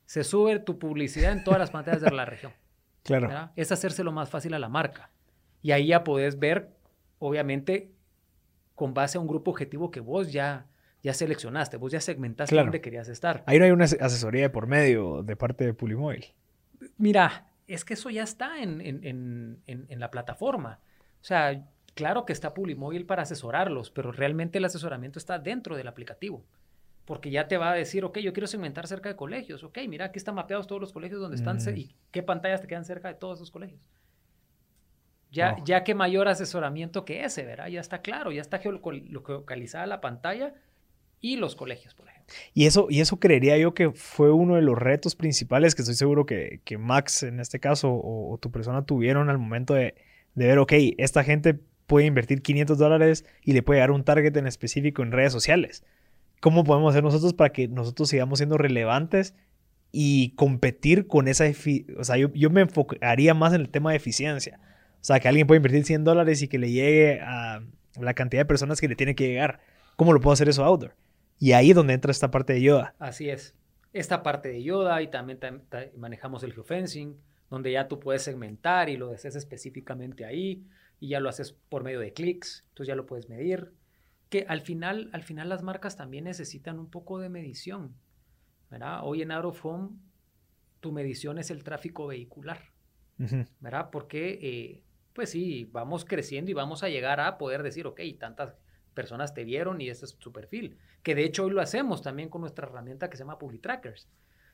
B: Se sube tu publicidad en todas las pantallas de la región.
A: Claro.
B: Es hacérselo más fácil a la marca. Y ahí ya podés ver, obviamente, con base a un grupo objetivo que vos ya, ya seleccionaste, vos ya segmentaste dónde querías estar.
A: Ahí no hay una asesoría de por medio de parte de Pulimóvil.
B: Mira, es que eso ya está en, en, en, en la plataforma. O sea, claro que está Pulimóvil para asesorarlos, pero realmente el asesoramiento está dentro del aplicativo porque ya te va a decir, ok, yo quiero segmentar cerca de colegios, ok, mira, aquí están mapeados todos los colegios donde están mm. y qué pantallas te quedan cerca de todos esos colegios. Ya, ya que mayor asesoramiento que ese, ¿verdad? Ya está claro, ya está geolocalizada la pantalla y los colegios, por ejemplo.
A: Y eso, y eso creería yo que fue uno de los retos principales que estoy seguro que, que Max, en este caso, o, tu persona tuvieron al momento de, de ver, ok, esta gente puede invertir 500 dólares y le puede dar un target en específico en redes sociales. ¿Cómo podemos hacer nosotros para que nosotros sigamos siendo relevantes y competir con esa... O sea, yo, me enfocaría más en el tema de eficiencia. O sea, que alguien puede invertir 100 dólares y que le llegue a la cantidad de personas que le tiene que llegar. ¿Cómo lo puedo hacer eso outdoor? Y ahí es donde entra esta parte de Yoda.
B: Así es. Esta parte de Yoda y también manejamos el geofencing, donde ya tú puedes segmentar y lo deseas específicamente ahí y ya lo haces por medio de clics, entonces ya lo puedes medir que al final, al final las marcas también necesitan un poco de medición. ¿verdad? Hoy en Out tu medición es el tráfico vehicular. ¿verdad? Porque, eh, pues sí, vamos creciendo y vamos a llegar a poder decir, ok, tantas personas te vieron y este es tu perfil. Que de hecho hoy lo hacemos también con nuestra herramienta que se llama Publitrackers.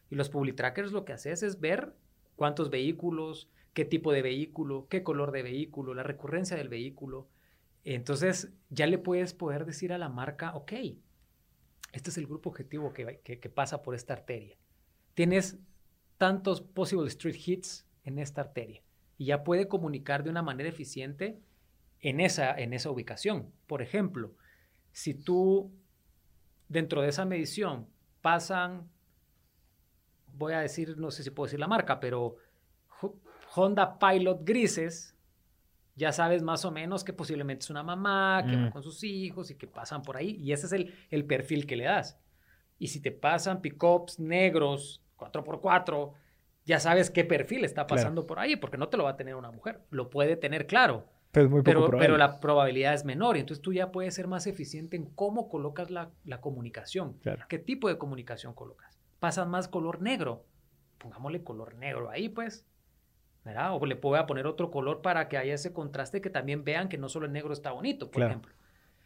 B: Y los Publitrackers lo que haces es ver cuántos vehículos, qué tipo de vehículo, qué color de vehículo, la recurrencia del vehículo, entonces ya le puedes poder decir a la marca, ok, este es el grupo objetivo que, que, pasa por esta arteria. Tienes tantos possible street hits en esta arteria y ya puede comunicar de una manera eficiente en esa, en esa ubicación. Por ejemplo, si tú dentro de esa medición pasan, voy a decir, no sé si puedo decir la marca, pero Honda Pilot grises, ya sabes más o menos que posiblemente es una mamá, que va mm. con sus hijos y que pasan por ahí. Y ese es el, el perfil que le das. Y si te pasan pickups negros, 4x4, ya sabes qué perfil está pasando por ahí, porque no te lo va a tener una mujer. Lo puede tener claro.
A: Pero, muy
B: pero, pero, la probabilidad es menor. Y entonces tú ya puedes ser más eficiente en cómo colocas la, la comunicación. ¿Qué tipo de comunicación colocas? ¿Pasas más color negro? Pongámosle color negro ahí, pues. O le puedo poner otro color para que haya ese contraste que también vean que no solo el negro está bonito, por ejemplo.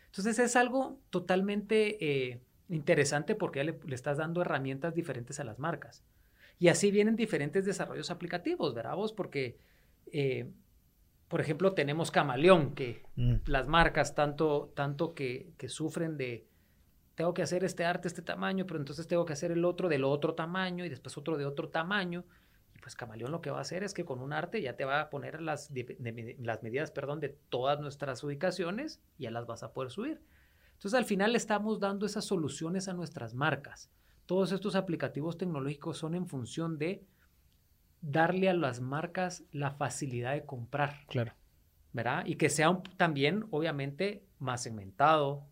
B: Entonces es algo totalmente eh, interesante porque le, le, estás dando herramientas diferentes a las marcas. Y así vienen diferentes desarrollos aplicativos, ¿verdad vos? Porque, eh, por ejemplo, tenemos Camaleón, que mm. las marcas tanto, tanto que, que, sufren de tengo que hacer este arte este tamaño, pero entonces tengo que hacer el otro del otro tamaño y después otro de otro tamaño. Y pues Camaleón lo que va a hacer es que con un arte ya te va a poner las, las medidas perdón, de todas nuestras ubicaciones y ya las vas a poder subir. Entonces al final estamos dando esas soluciones a nuestras marcas. Todos estos aplicativos tecnológicos son en función de darle a las marcas la facilidad de comprar.
A: Claro.
B: ¿Verdad? Y que sea también, obviamente, más segmentado,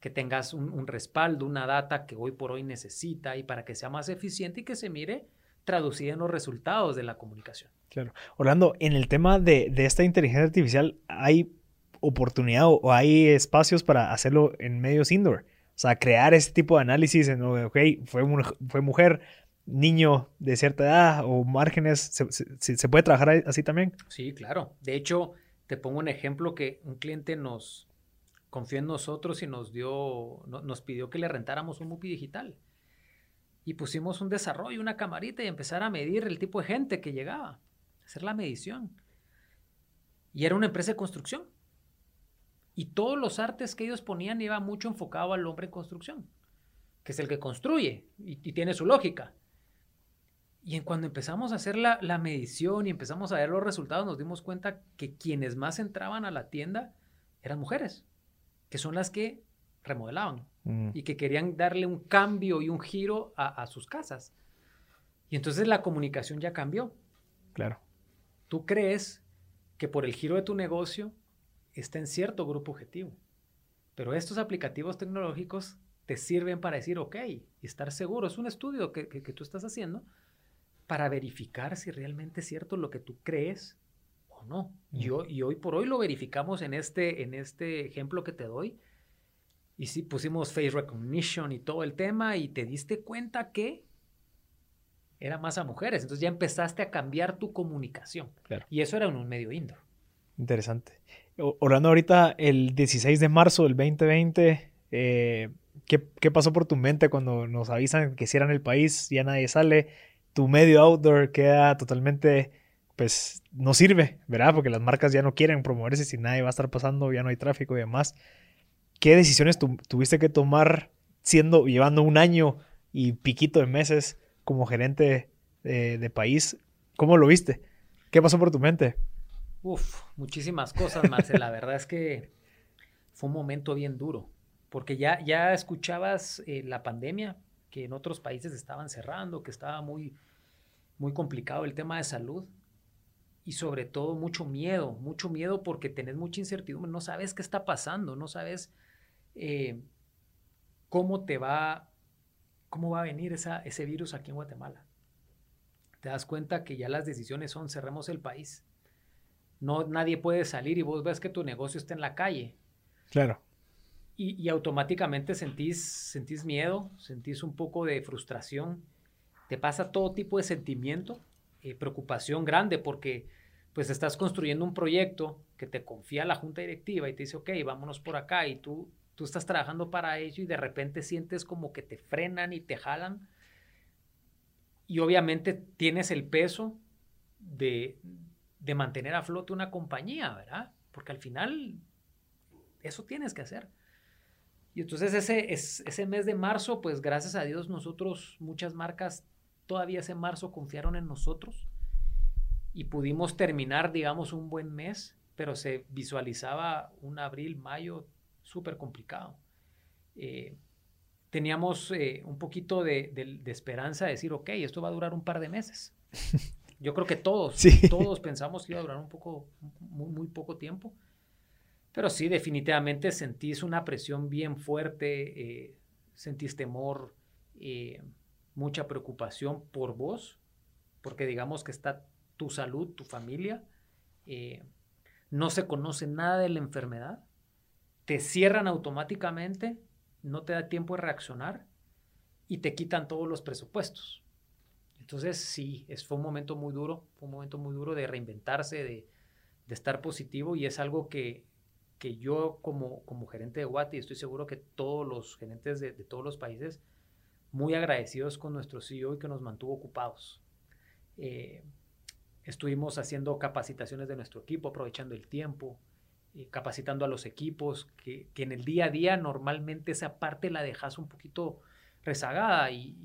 B: que tengas un, respaldo, una data que hoy por hoy necesita y para que sea más eficiente y que se mire traducida en los resultados de la comunicación.
A: Claro. Orlando, en el tema de, de esta inteligencia artificial, ¿hay oportunidad o hay espacios para hacerlo en medios indoor? O sea, crear ese tipo de análisis en, ok, fue, fue mujer, niño de cierta edad o márgenes, ¿se, puede trabajar así también?
B: Sí, claro. De hecho, te pongo un ejemplo que un cliente nos confió en nosotros y nos dio, nos pidió que le rentáramos un MUPI digital. Y pusimos un desarrollo, una camarita y empezar a medir el tipo de gente que llegaba, hacer la medición. Y era una empresa de construcción. Y todos los artes que ellos ponían iba mucho enfocado al hombre en construcción, que es el que construye y, tiene su lógica. Y en cuando empezamos a hacer la, la, medición y empezamos a ver los resultados, nos dimos cuenta que quienes más entraban a la tienda eran mujeres, que son las que remodelaban mm. y que querían darle un cambio y un giro a, a sus casas. Y entonces la comunicación ya cambió.
A: Claro.
B: Tú crees que por el giro de tu negocio está en cierto grupo objetivo. Pero estos aplicativos tecnológicos te sirven para decir, ok, y estar seguro. Es un estudio que, tú estás haciendo para verificar si realmente es cierto lo que tú crees o no. y, hoy, por hoy lo verificamos en este, en este ejemplo que te doy. Y sí, pusimos face recognition y todo el tema y te diste cuenta que era más a mujeres. Entonces ya empezaste a cambiar tu comunicación. Y eso era en un medio indoor.
A: Interesante. Orlando, ahorita el 16 de marzo del 2020, eh, ¿qué, pasó por tu mente cuando nos avisan que cierran el país? Ya nadie sale, tu medio outdoor queda totalmente, pues no sirve, ¿verdad? Porque las marcas ya no quieren promoverse si nadie va a estar pasando, ya no hay tráfico y demás. ¿Qué decisiones tuviste que tomar siendo, llevando un año y piquito de meses como gerente de país? ¿Cómo lo viste? ¿Qué pasó por tu mente?
B: Uf, muchísimas cosas, Marcel. La verdad es que fue un momento bien duro, porque ya, ya escuchabas eh, la pandemia, que en otros países estaban cerrando, que estaba muy, muy complicado el tema de salud y sobre todo mucho miedo, mucho miedo porque tenés mucha incertidumbre, no sabes qué está pasando, no sabes eh, cómo te va, cómo va a venir esa, ese virus aquí en Guatemala. Te das cuenta que ya las decisiones son cerremos el país no, nadie puede salir y vos ves que tu negocio está en la calle.
A: Claro.
B: Y, automáticamente sentís, sentís miedo, sentís un poco de frustración, te pasa todo tipo de sentimiento, eh, preocupación grande porque pues estás construyendo un proyecto que te confía la junta directiva y te dice, ok, vámonos por acá y tú, tú estás trabajando para ello y de repente sientes como que te frenan y te jalan. Y obviamente tienes el peso de, de mantener a flote una compañía, ¿verdad? Porque al final eso tienes que hacer. Y entonces ese, ese mes de marzo, pues gracias a Dios nosotros, muchas marcas todavía ese marzo confiaron en nosotros y pudimos terminar, digamos, un buen mes, pero se visualizaba un abril, mayo súper complicado. Eh, teníamos eh, un poquito de, de, esperanza de decir, ok, esto va a durar un par de meses. Yo creo que todos, todos pensamos que iba a durar un poco, muy, muy poco tiempo. Pero sí, definitivamente sentís una presión bien fuerte, eh, sentís temor, eh, mucha preocupación por vos, porque digamos que está tu salud, tu familia, eh, no se conoce nada de la enfermedad, te cierran automáticamente, no te da tiempo de reaccionar y te quitan todos los presupuestos. Entonces, sí, es, fue un momento muy duro, fue un momento muy duro de reinventarse, de, estar positivo y es algo que, que yo como, como gerente de Guati, estoy seguro que todos los gerentes de, todos los países, muy agradecidos con nuestro CEO y que nos mantuvo ocupados. Eh, estuvimos haciendo capacitaciones de nuestro equipo, aprovechando el tiempo. eh, capacitando a los equipos, que, que, en el día a día normalmente esa parte la dejas un poquito rezagada y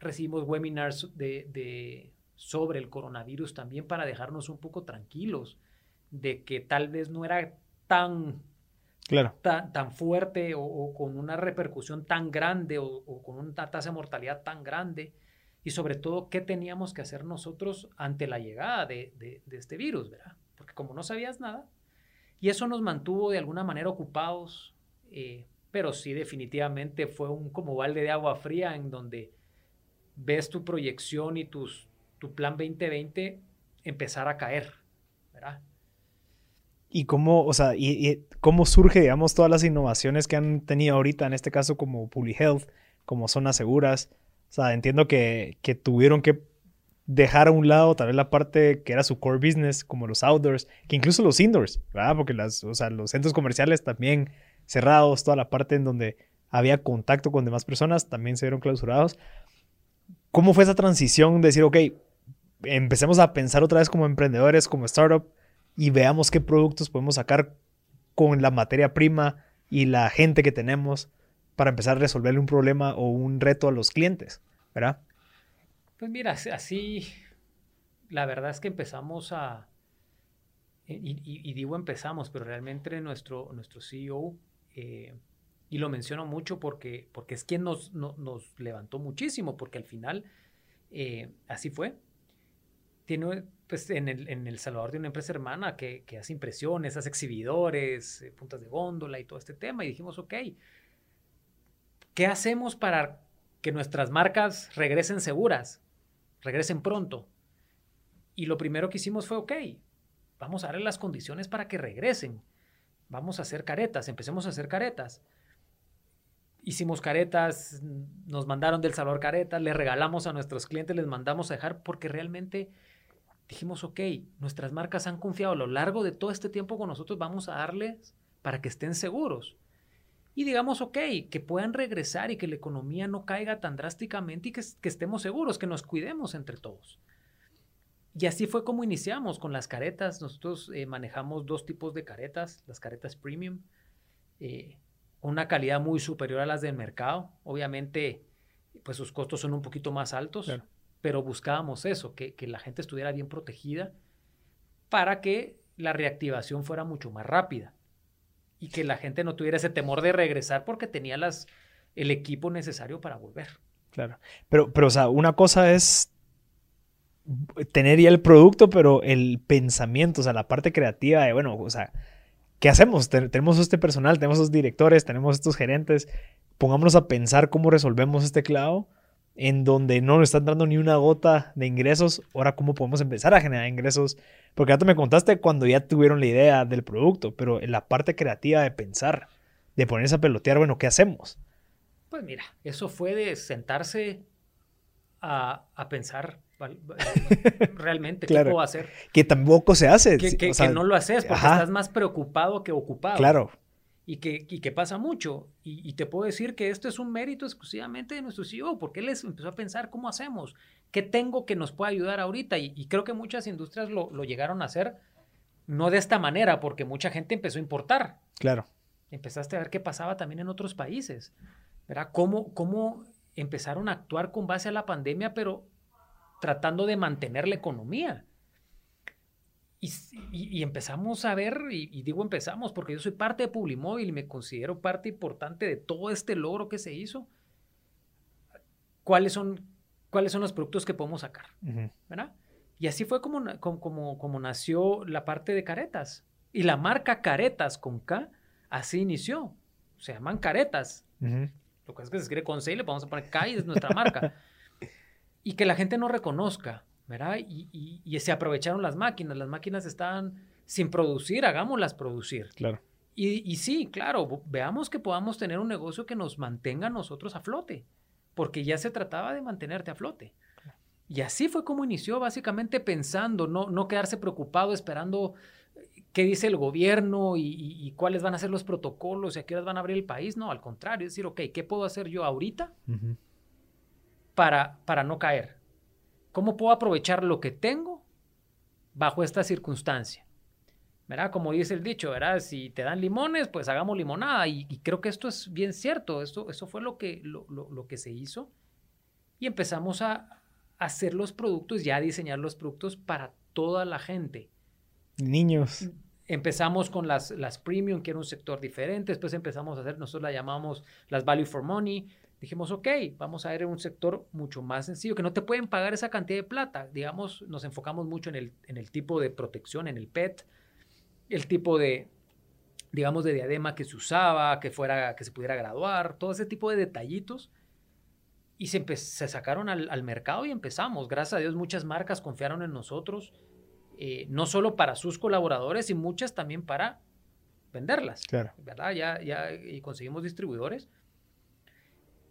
B: recibimos webinars de, de, sobre el coronavirus también para dejarnos un poco tranquilos de que tal vez no era tan,
A: claro.
B: tan, tan fuerte o, con una repercusión tan grande o, o, con una tasa de mortalidad tan grande y sobre todo qué teníamos que hacer nosotros ante la llegada de, de, de este virus, ¿verdad? Porque como no sabías nada, y eso nos mantuvo de alguna manera ocupados, eh, pero sí definitivamente fue un como balde de agua fría en donde ves tu proyección y tus, tu plan 2020 empezar a caer, ¿verdad?
A: ¿Y cómo, o sea, y, y cómo surge, digamos, todas las innovaciones que han tenido ahorita, en este caso como PubliHealth, como zonas seguras? O sea, entiendo que, que tuvieron que dejar a un lado tal vez la parte que era su core business, como los outdoors, que incluso los indoors, ¿verdad? Porque las, o sea, los centros comerciales también cerrados, toda la parte en donde había contacto con demás personas también se vieron clausurados. ¿Cómo fue esa transición de decir, ok, empecemos a pensar otra vez como emprendedores, como startup, y veamos qué productos podemos sacar con la materia prima y la gente que tenemos para empezar a resolverle un problema o un reto a los clientes, ¿verdad?
B: Pues mira, así, la verdad es que empezamos a, y, y, digo empezamos, pero realmente nuestro, nuestro CEO, eh, y lo menciono mucho porque, porque es quien nos, no, nos levantó muchísimo, porque al final eh, así fue. Tiene, pues en el, en Salvador de una empresa hermana que, que hace impresiones, hace exhibidores, eh, puntas de góndola y todo este tema, y dijimos, ok, ¿qué hacemos para que nuestras marcas regresen seguras? regresen pronto. Y lo primero que hicimos fue, ok, vamos a darle las condiciones para que regresen. Vamos a hacer caretas, empecemos a hacer caretas. Hicimos caretas, nos mandaron del Salvador caretas, le regalamos a nuestros clientes, les mandamos a dejar porque realmente dijimos, ok, nuestras marcas han confiado a lo largo de todo este tiempo con nosotros, vamos a darles para que estén seguros y digamos, ok, que puedan regresar y que la economía no caiga tan drásticamente y que, estemos seguros, que nos cuidemos entre todos. Y así fue como iniciamos con las caretas. Nosotros eh, manejamos dos tipos de caretas, las caretas premium, eh, una calidad muy superior a las del mercado. Obviamente, pues sus costos son un poquito más altos, claro. Pero buscábamos eso, que, que la gente estuviera bien protegida para que la reactivación fuera mucho más rápida y que la gente no tuviera ese temor de regresar porque tenía las, el equipo necesario para volver.
A: Claro. Pero, pero, o sea, una cosa es tener ya el producto, pero el pensamiento, o sea, la parte creativa de, bueno, o sea, ¿qué hacemos? tenemos este personal, tenemos estos directores, tenemos estos gerentes, pongámonos a pensar cómo resolvemos este clavo en donde no nos está entrando ni una gota de ingresos, ahora cómo podemos empezar a generar ingresos, porque ya tú me contaste cuando ya tuvieron la idea del producto, pero en la parte creativa de pensar, de ponerse a pelotear, bueno, ¿qué hacemos?
B: Pues mira, eso fue de sentarse a, a pensar realmente claro, qué puedo hacer.
A: Que tampoco se hace.
B: Que, que, o sea, que no lo haces porque ajá. estás más preocupado que ocupado.
A: Claro
B: y que, y que pasa mucho. Y, y, te puedo decir que esto es un mérito exclusivamente de nuestro CEO, porque él les empezó a pensar cómo hacemos, qué tengo que nos pueda ayudar ahorita. Y, y creo que muchas industrias lo, lo, llegaron a hacer, no de esta manera, porque mucha gente empezó a importar.
A: Claro.
B: Empezaste a ver qué pasaba también en otros países, ¿verdad? Cómo, cómo empezaron a actuar con base a la pandemia, pero tratando de mantener la economía. Y, y, y, empezamos a ver, y, y, digo empezamos porque yo soy parte de Publimóvil y me considero parte importante de todo este logro que se hizo. ¿Cuáles son, cuáles son los productos que podemos sacar? Uh -huh. ¿verdad? Y así fue como, como, como, como, nació la parte de caretas. Y la marca Caretas con K, así inició. Se llaman Caretas. Uh -huh. Lo que es que se escribe con C y le vamos a poner K y es nuestra marca. y que la gente no reconozca. ¿Verdad? Y, y, y, se aprovecharon las máquinas, las máquinas estaban sin producir, hagámoslas producir.
A: Claro.
B: Y, y, sí, claro, veamos que podamos tener un negocio que nos mantenga a nosotros a flote, porque ya se trataba de mantenerte a flote. Y así fue como inició, básicamente pensando, no, no quedarse preocupado esperando qué dice el gobierno y, y, cuáles van a ser los protocolos y a qué horas van a abrir el país. No, al contrario, es decir, ok, ¿qué puedo hacer yo ahorita uh -huh. para, para no caer? ¿Cómo puedo aprovechar lo que tengo bajo esta circunstancia? ¿verdad? Como dice el dicho, ¿verdad? Si te dan limones, pues hagamos limonada. Y, creo que esto es bien cierto. Esto, eso fue lo que, lo, lo, que se hizo. Y empezamos a hacer los productos, ya a diseñar los productos para toda la gente.
A: Niños.
B: Empezamos con las, las premium, que era un sector diferente. Después empezamos a hacer, nosotros la llamamos las value for money. Dijimos, ok, vamos a ver un sector mucho más sencillo, que no te pueden pagar esa cantidad de plata. Digamos, nos enfocamos mucho en el, en el tipo de protección, en el PET, el tipo de, digamos, de diadema que se usaba, que, fuera, que se pudiera graduar, todo ese tipo de detallitos. Y se, se sacaron al, al, mercado y empezamos. Gracias a Dios muchas marcas confiaron en nosotros, eh, no solo para sus colaboradores, y muchas también para venderlas.
A: Claro.
B: ¿Verdad? Ya, ya y conseguimos distribuidores.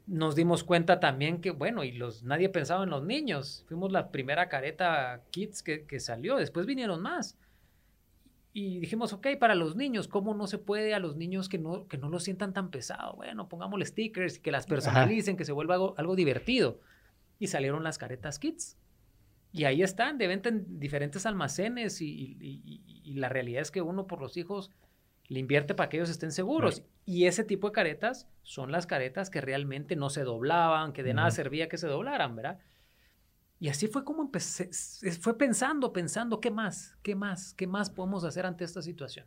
B: Nos dimos cuenta también que, bueno, y los, nadie pensaba en los niños. Fuimos la primera careta Kids que, que salió, después vinieron más. Y dijimos, ok, para los niños, ¿cómo no se puede a los niños que no, que no lo sientan tan pesado? Bueno, pongámosle stickers, que las personalicen, que se vuelva algo, divertido. Y salieron las caretas kits. Y ahí están, de venta en diferentes almacenes. Y, la realidad es que uno por los hijos le invierte para que ellos estén seguros. Y ese tipo de caretas son las caretas que realmente no se doblaban, que de nada servía que se doblaran, ¿verdad? Y así fue como empecé, fue pensando, pensando, ¿qué más? ¿Qué más? ¿Qué más podemos hacer ante esta situación?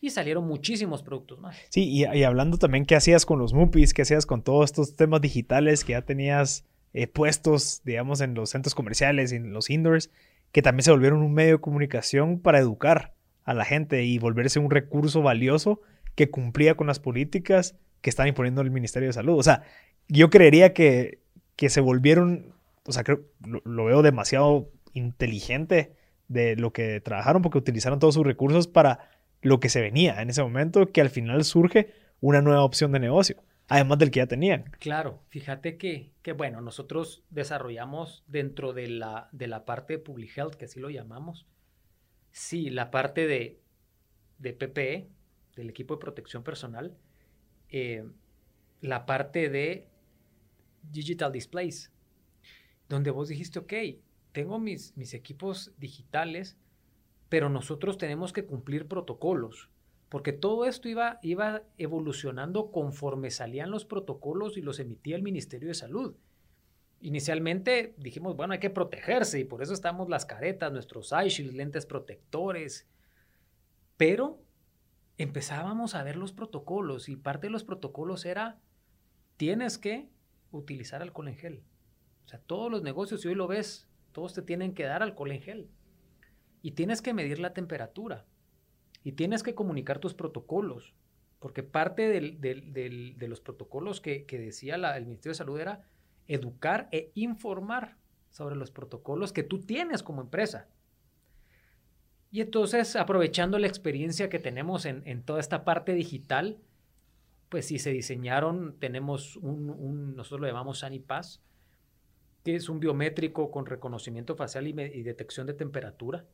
B: Y salieron muchísimos productos más.
A: Sí, y, hablando también, ¿qué hacías con los MUPIs? ¿Qué hacías con todos estos temas digitales que ya tenías eh, puestos, digamos, en los centros comerciales y en los indoors, que también se volvieron un medio de comunicación para educar a la gente y volverse un recurso valioso que cumplía con las políticas que están imponiendo el Ministerio de Salud? O sea, yo creería que, que se volvieron o sea, creo, lo, veo demasiado inteligente de lo que trabajaron porque utilizaron todos sus recursos para lo que se venía en ese momento, que al final surge una nueva opción de negocio, además del que ya tenían.
B: Claro, fíjate que, que bueno, nosotros desarrollamos dentro de la, de la parte de Public Health, que así lo llamamos, sí, la parte de, de PPE, del equipo de protección personal, eh, la parte de Digital Displays, donde vos dijiste, ok, tengo mis, mis equipos digitales, pero nosotros tenemos que cumplir protocolos, porque todo esto iba, iba evolucionando conforme salían los protocolos y los emitía el Ministerio de Salud. Inicialmente dijimos, bueno, hay que protegerse y por eso estamos las caretas, nuestros eye lentes protectores, pero empezábamos a ver los protocolos y parte de los protocolos era, tienes que utilizar alcohol en gel o sea, todos los negocios, si hoy lo ves, todos te tienen que dar alcohol en gel. Y tienes que medir la temperatura. Y tienes que comunicar tus protocolos. Porque parte de los protocolos que, decía el Ministerio de Salud era educar e informar sobre los protocolos que tú tienes como empresa. Y entonces, aprovechando la experiencia que tenemos en, toda esta parte digital, pues si se diseñaron, tenemos un, nosotros lo llamamos SaniPass, que es un biométrico con reconocimiento facial y, detección de temperatura.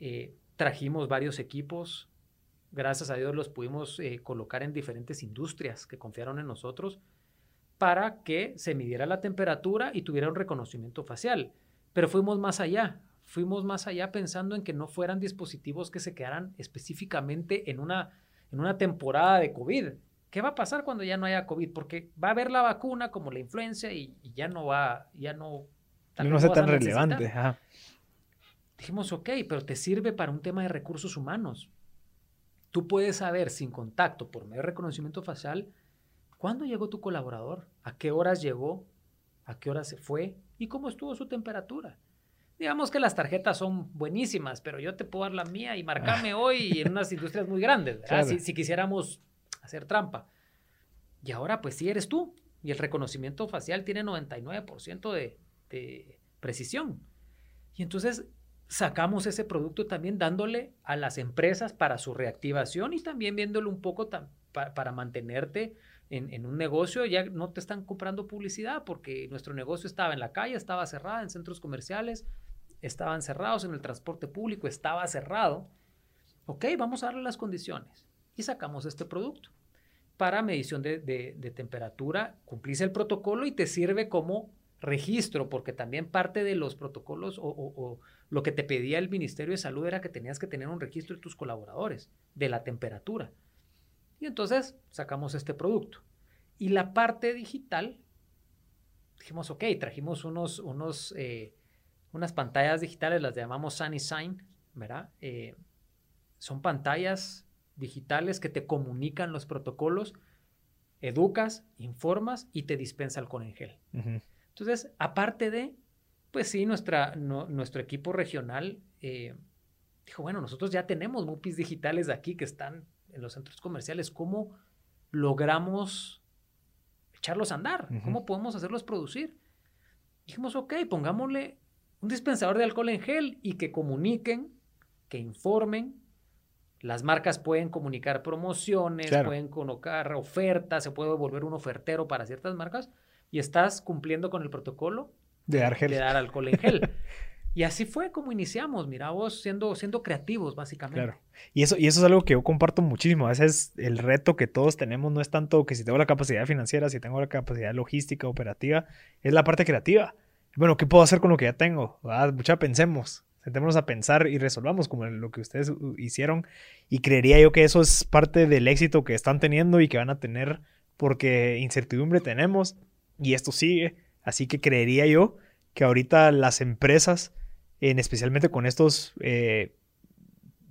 B: Eh, trajimos varios equipos, gracias a Dios los pudimos eh, colocar en diferentes industrias que confiaron en nosotros para que se midiera la temperatura y tuviera un reconocimiento facial. Pero fuimos más allá, fuimos más allá pensando en que no fueran dispositivos que se quedaran específicamente en una, en una temporada de COVID, ¿Qué va a pasar cuando ya no haya COVID? Porque va a haber la vacuna como la influencia y, ya no va, ya no...
A: no sea tan relevante.
B: Dijimos, ok, pero te sirve para un tema de recursos humanos. Tú puedes saber sin contacto, por medio de reconocimiento facial, cuándo llegó tu colaborador, a qué horas llegó, a qué horas se fue y cómo estuvo su temperatura. Digamos que las tarjetas son buenísimas, pero yo te puedo dar la mía y marcarme ah. hoy en unas industrias muy grandes. si, quisiéramos hacer trampa. Y ahora pues sí eres tú. Y el reconocimiento facial tiene 99% de, de precisión. Y entonces sacamos ese producto también dándole a las empresas para su reactivación y también viéndolo un poco para mantenerte en, en, un negocio. Ya no te están comprando publicidad porque nuestro negocio estaba en la calle, estaba cerrado, en centros comerciales, estaban cerrados, en el transporte público estaba cerrado. Ok, vamos a darle las condiciones y sacamos este producto para medición de, temperatura, cumplís el protocolo y te sirve como registro, porque también parte de los protocolos o, o, lo que te pedía el Ministerio de Salud era que tenías que tener un registro de tus colaboradores, de la temperatura. Y entonces sacamos este producto. Y la parte digital, dijimos, ok, trajimos unos, unos, eh, unas pantallas digitales, las llamamos Sunny Sign, ¿verdad? Eh, son pantallas digitales que te comunican los protocolos, educas, informas y te dispensa alcohol en gel. Entonces, aparte de, pues sí, nuestra, nuestro equipo regional eh, dijo, bueno, nosotros ya tenemos MUPIs digitales aquí que están en los centros comerciales, ¿cómo logramos echarlos a andar? ¿Cómo podemos hacerlos producir? Dijimos, ok, pongámosle un dispensador de alcohol en gel y que comuniquen, que informen. Las marcas pueden comunicar promociones, pueden colocar ofertas, se puede volver un ofertero para ciertas marcas y estás cumpliendo con el protocolo
A: de dar,
B: de dar alcohol en gel. Y así fue como iniciamos, mira vos, siendo, siendo creativos, básicamente. Claro.
A: Y eso, y eso es algo que yo comparto muchísimo. A veces el reto que todos tenemos no es tanto que si tengo la capacidad financiera, si tengo la capacidad logística, operativa, es la parte creativa. Bueno, ¿qué puedo hacer con lo que ya tengo? Ah, mucha pensemos, sentémonos a pensar y resolvamos como lo que ustedes hicieron. Y creería yo que eso es parte del éxito que están teniendo y que van a tener porque incertidumbre tenemos y esto sigue. Así que creería yo que ahorita las empresas en especialmente con estos eh,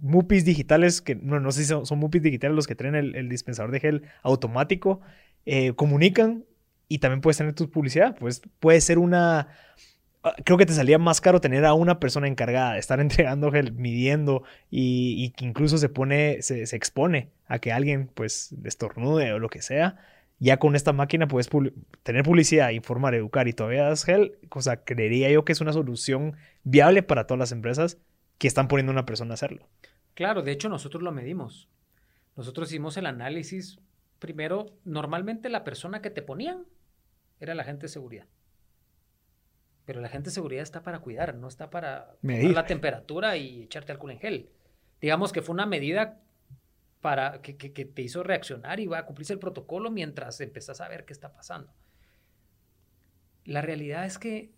A: MUPIs digitales, que no, no sé si son, MUPIs digitales los que traen el, dispensador de gel automático, eh, comunican y también puedes tener tu publicidad. Pues puede ser una... Ah, creo que te salía más caro tener a una persona encargada de estar entregando gel, midiendo y, que incluso se pone, se, se, expone a que alguien pues estornude o lo que sea ya con esta máquina puedes tener publicidad, informar, educar y todavía das gel, cosa creería yo que es una solución viable para todas las empresas que están poniendo a una persona a hacerlo.
B: Claro, de hecho nosotros lo medimos. Nosotros hicimos el análisis. Primero, normalmente la persona que te ponían era la gente de seguridad. Pero la gente de seguridad está para cuidar, no está para medir la temperatura y echarte alcohol en gel. Digamos que fue una medida para que, te hizo reaccionar y va a cumplirse el protocolo mientras empezás a ver qué está pasando. La realidad es que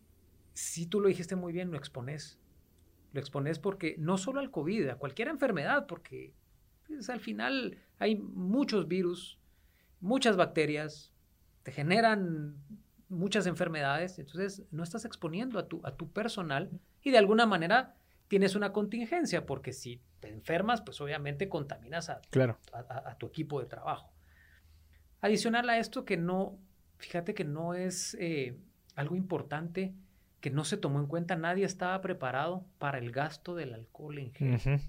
B: si tú lo dijiste muy bien, lo expones. Lo expones porque no solo al COVID, a cualquier enfermedad, porque pues, al final hay muchos virus, muchas bacterias, te generan muchas enfermedades, entonces no estás exponiendo a tu, a tu personal y de alguna manera tienes una contingencia, porque si te enfermas, pues obviamente contaminas a, a, tu equipo de trabajo. Adicional a esto que no, fíjate que no es eh, algo importante que no se tomó en cuenta, nadie estaba preparado para el gasto del alcohol en gel.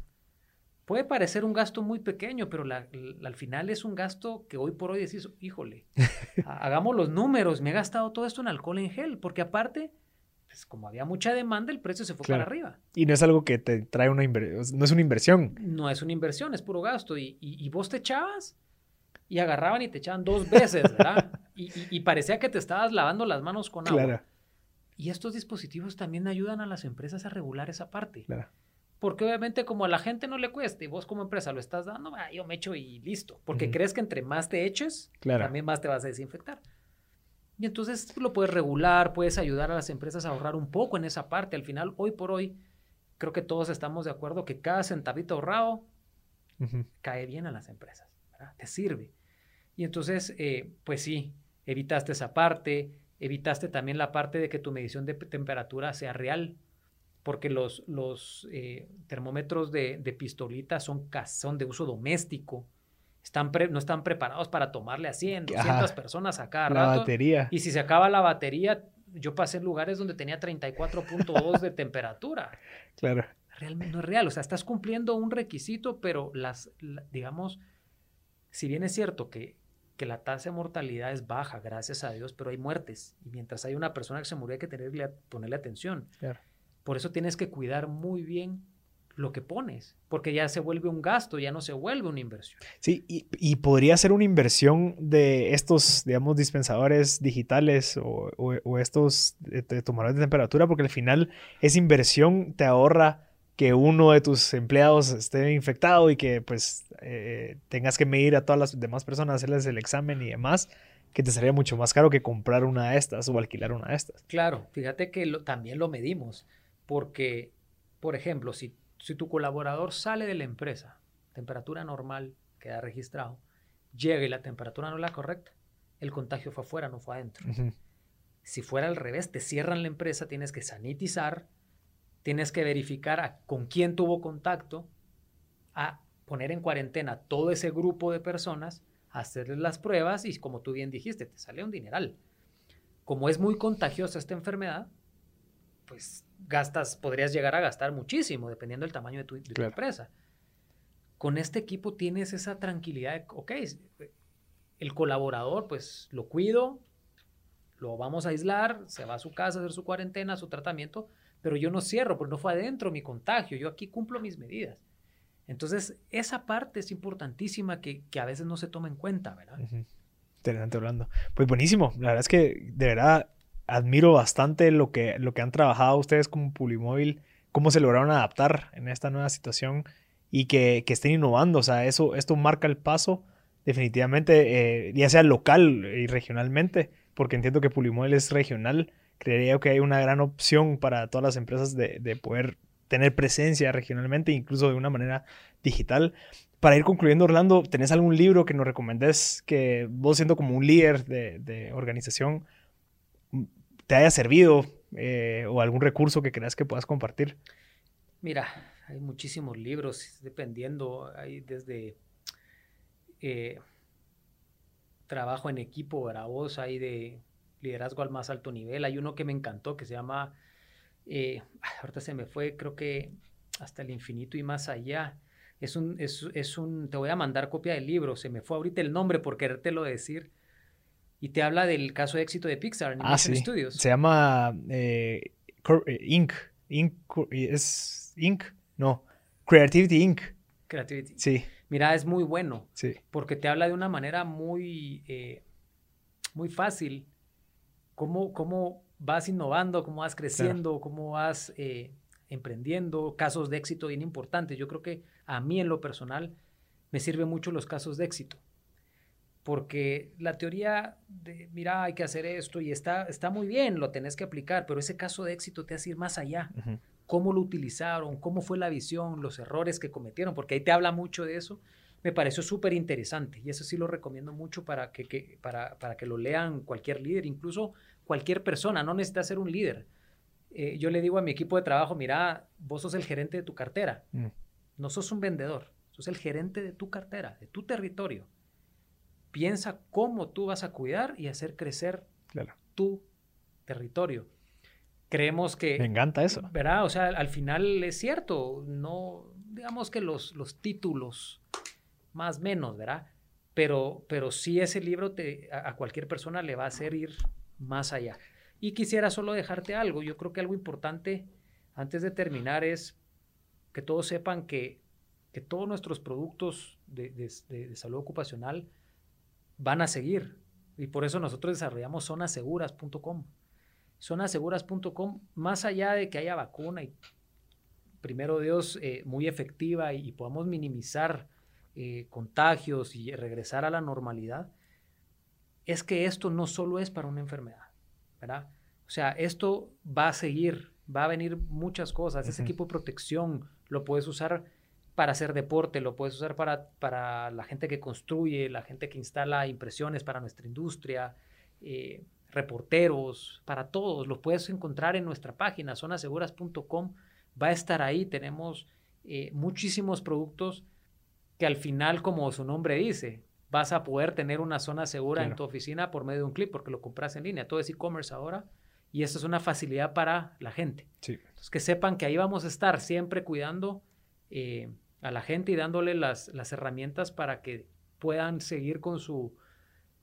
B: Puede parecer un gasto muy pequeño, pero al final es un gasto que hoy por hoy decís, híjole, hagamos los números, me he gastado todo esto en alcohol en gel, porque aparte pues, como había mucha demanda, el precio se fue para arriba.
A: Y no es algo que te trae una inversión, no es una inversión.
B: No es una inversión, es puro gasto. Y, vos te echabas y agarraban y te echaban dos veces, ¿verdad? y, parecía que te estabas lavando las manos con agua. Claro. Y estos dispositivos también ayudan a las empresas a regular esa parte. Claro. Porque obviamente como a la gente no le cuesta y vos como empresa lo estás dando, yo me echo y listo. Porque crees que entre más te eches, también más te vas a desinfectar. Y entonces lo puedes regular, puedes ayudar a las empresas a ahorrar un poco en esa parte. Al final, hoy por hoy, creo que todos estamos de acuerdo que cada centavito ahorrado cae bien a las empresas, te sirve. Y entonces, eh, pues sí, evitaste esa parte, evitaste también la parte de que tu medición de temperatura sea real, porque los, los eh, termómetros de, de pistolita son, son de uso doméstico están no están preparados para tomarle a 100, 200 personas a cada la batería. Y si se acaba la batería, yo pasé en lugares donde tenía 34.2 de temperatura.
A: Claro.
B: Realmente no es real. O sea, estás cumpliendo un requisito, pero las, digamos, si bien es cierto que, que la tasa de mortalidad es baja, gracias a Dios, pero hay muertes. Y mientras hay una persona que se murió, hay que tenerle, ponerle atención. Claro. Por eso tienes que cuidar muy bien lo que pones, porque ya se vuelve un gasto, ya no se vuelve una inversión.
A: Sí, y, podría ser una inversión de estos, digamos, dispensadores digitales o, estos de, tomadores de temperatura, porque al final esa inversión te ahorra que uno de tus empleados esté infectado y que pues eh, tengas que medir a todas las demás personas, hacerles el examen y demás, que te sería mucho más caro que comprar una de estas o alquilar una de estas.
B: Claro, fíjate que lo, también lo medimos, porque, por ejemplo, si, si tu colaborador sale de la empresa, temperatura normal, queda registrado, llega y la temperatura no es la correcta, el contagio fue afuera, no fue adentro. Si fuera al revés, te cierran la empresa, tienes que sanitizar, tienes que verificar con quién tuvo contacto, a poner en cuarentena todo ese grupo de personas, hacerles las pruebas y como tú bien dijiste, te sale un dineral. Como es muy contagiosa esta enfermedad, pues gastas, podrías llegar a gastar muchísimo dependiendo del tamaño de tu, empresa. Con este equipo tienes esa tranquilidad de, ok, el colaborador, pues lo cuido, lo vamos a aislar, se va a su casa a hacer su cuarentena, su tratamiento, pero yo no cierro, porque no fue adentro mi contagio, yo aquí cumplo mis medidas. Entonces, esa parte es importantísima que, a veces no se toma en cuenta, ¿verdad?
A: Interesante hablando. Pues buenísimo, la verdad es que de verdad admiro bastante lo que, lo que han trabajado ustedes como Pulimóvil, cómo se lograron adaptar en esta nueva situación y que, que estén innovando, o sea, eso, esto marca el paso definitivamente, eh, ya sea local y regionalmente, porque entiendo que Pulimóvil es regional, creería que hay una gran opción para todas las empresas de, de poder tener presencia regionalmente, incluso de una manera digital. Para ir concluyendo, Orlando, ¿tenés algún libro que nos recomendés que vos siendo como un líder de, organización te haya servido eh, o algún recurso que creas que puedas compartir?
B: Mira, hay muchísimos libros, dependiendo, hay desde eh, trabajo en equipo, para vos, hay de liderazgo al más alto nivel, hay uno que me encantó que se llama eh, ahorita se me fue, creo que hasta el infinito y más allá. Es un, es, un, te voy a mandar copia del libro, se me fue ahorita el nombre por querértelo decir. Y te habla del caso de éxito de Pixar,
A: Animation ah, Studios. Se llama eh, eh, Inc. Inc. ¿Es Inc? No. Creativity Inc.
B: Creativity.
A: Sí.
B: Mira, es muy bueno.
A: Sí.
B: Porque te habla de una manera muy, muy fácil cómo, cómo vas innovando, cómo vas creciendo, cómo vas eh, emprendiendo, casos de éxito bien importantes. Yo creo que a mí en lo personal me sirven mucho los casos de éxito, porque la teoría de, mira, hay que hacer esto y está, está muy bien, lo tenés que aplicar, pero ese caso de éxito te hace ir más allá. Cómo lo utilizaron, cómo fue la visión, los errores que cometieron, porque ahí te habla mucho de eso me pareció súper interesante y eso sí lo recomiendo mucho para que, para, para, que lo lean cualquier líder, incluso cualquier persona, no necesita ser un líder. Eh, yo le digo a mi equipo de trabajo, mira, vos sos el gerente de tu cartera, mm. no sos un vendedor, sos el gerente de tu cartera, de tu territorio. Piensa cómo tú vas a cuidar y hacer crecer tu territorio. Creemos que...
A: Me encanta eso.
B: ¿Verdad? O sea, al final es cierto, no, digamos que los, los títulos, más menos, ¿verdad? Pero, pero sí ese libro te, a, a cualquier persona le va a hacer ir más allá. Y quisiera solo dejarte algo. Yo creo que algo importante antes de terminar es que todos sepan que, que todos nuestros productos de, de, salud ocupacional van a seguir. Y por eso nosotros desarrollamos zonaseguras.com. Zonaseguras.com, más allá de que haya vacuna y primero Dios eh, muy efectiva y, podamos minimizar eh, contagios y regresar a la normalidad, es que esto no solo es para una enfermedad, ¿verdad? O sea, esto va a seguir, va a venir muchas cosas. Ese equipo de protección lo puedes usar para hacer deporte, lo puedes usar para, para la gente que construye, la gente que instala impresiones para nuestra industria, eh, reporteros, para todos. Lo puedes encontrar en nuestra página, zonaseguras.com. Va a estar ahí. Tenemos eh, muchísimos productos que al final, como su nombre dice, vas a poder tener una zona segura en tu oficina por medio de un clip porque lo compras en línea. Todo es e-commerce ahora y eso es una facilidad para la gente.
A: Sí.
B: Entonces, que sepan que ahí vamos a estar siempre cuidando eh, a la gente y dándole las, las, herramientas para que puedan seguir con su,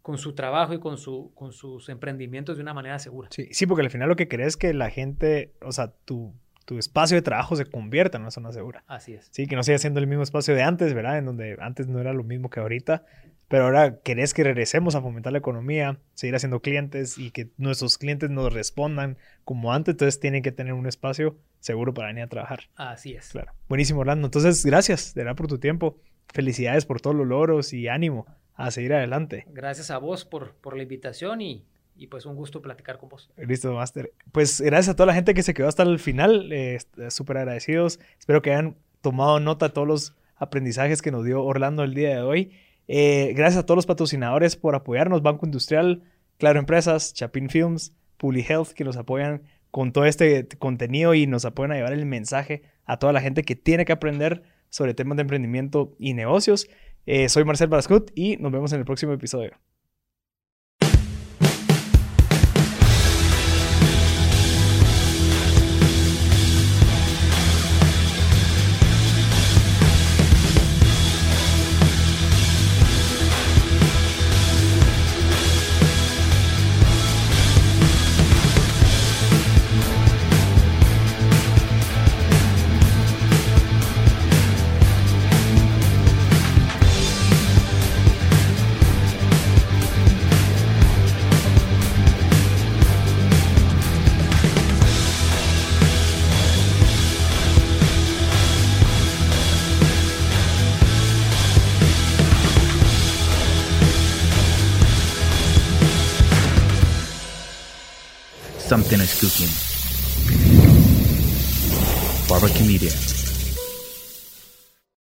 B: con su trabajo y con, su, con sus emprendimientos de una manera segura.
A: Sí, sí, porque al final lo que querés es que la gente, o sea, tu, tu espacio de trabajo se convierta en una zona segura.
B: Así es.
A: Sí, que no siga siendo el mismo espacio de antes, ¿verdad? En donde antes no era lo mismo que ahorita, pero ahora querés que regresemos a fomentar la economía, seguir haciendo clientes y que nuestros clientes nos respondan como antes, entonces tienen que tener un espacio seguro para venir a trabajar.
B: Así es.
A: Claro. Buenísimo, Orlando. Entonces, gracias, de verdad, por tu tiempo. Felicidades por todos los logros y ánimo a seguir adelante.
B: Gracias a vos por, por la invitación y, y pues un gusto platicar con vos.
A: Listo, Master. Pues gracias a toda la gente que se quedó hasta el final. Eh, Súper agradecidos. Espero que hayan tomado nota de todos los aprendizajes que nos dio Orlando el día de hoy. Eh, gracias a todos los patrocinadores por apoyarnos. Banco Industrial, Claro Empresas, Chapin Films, Puli Health, que nos apoyan con todo este contenido y nos apoyan a llevar el mensaje a toda la gente que tiene que aprender sobre temas de emprendimiento y negocios. Eh, soy Marcel Barascut y nos vemos en el próximo episodio.
C: Something is cooking. Barbecue Media.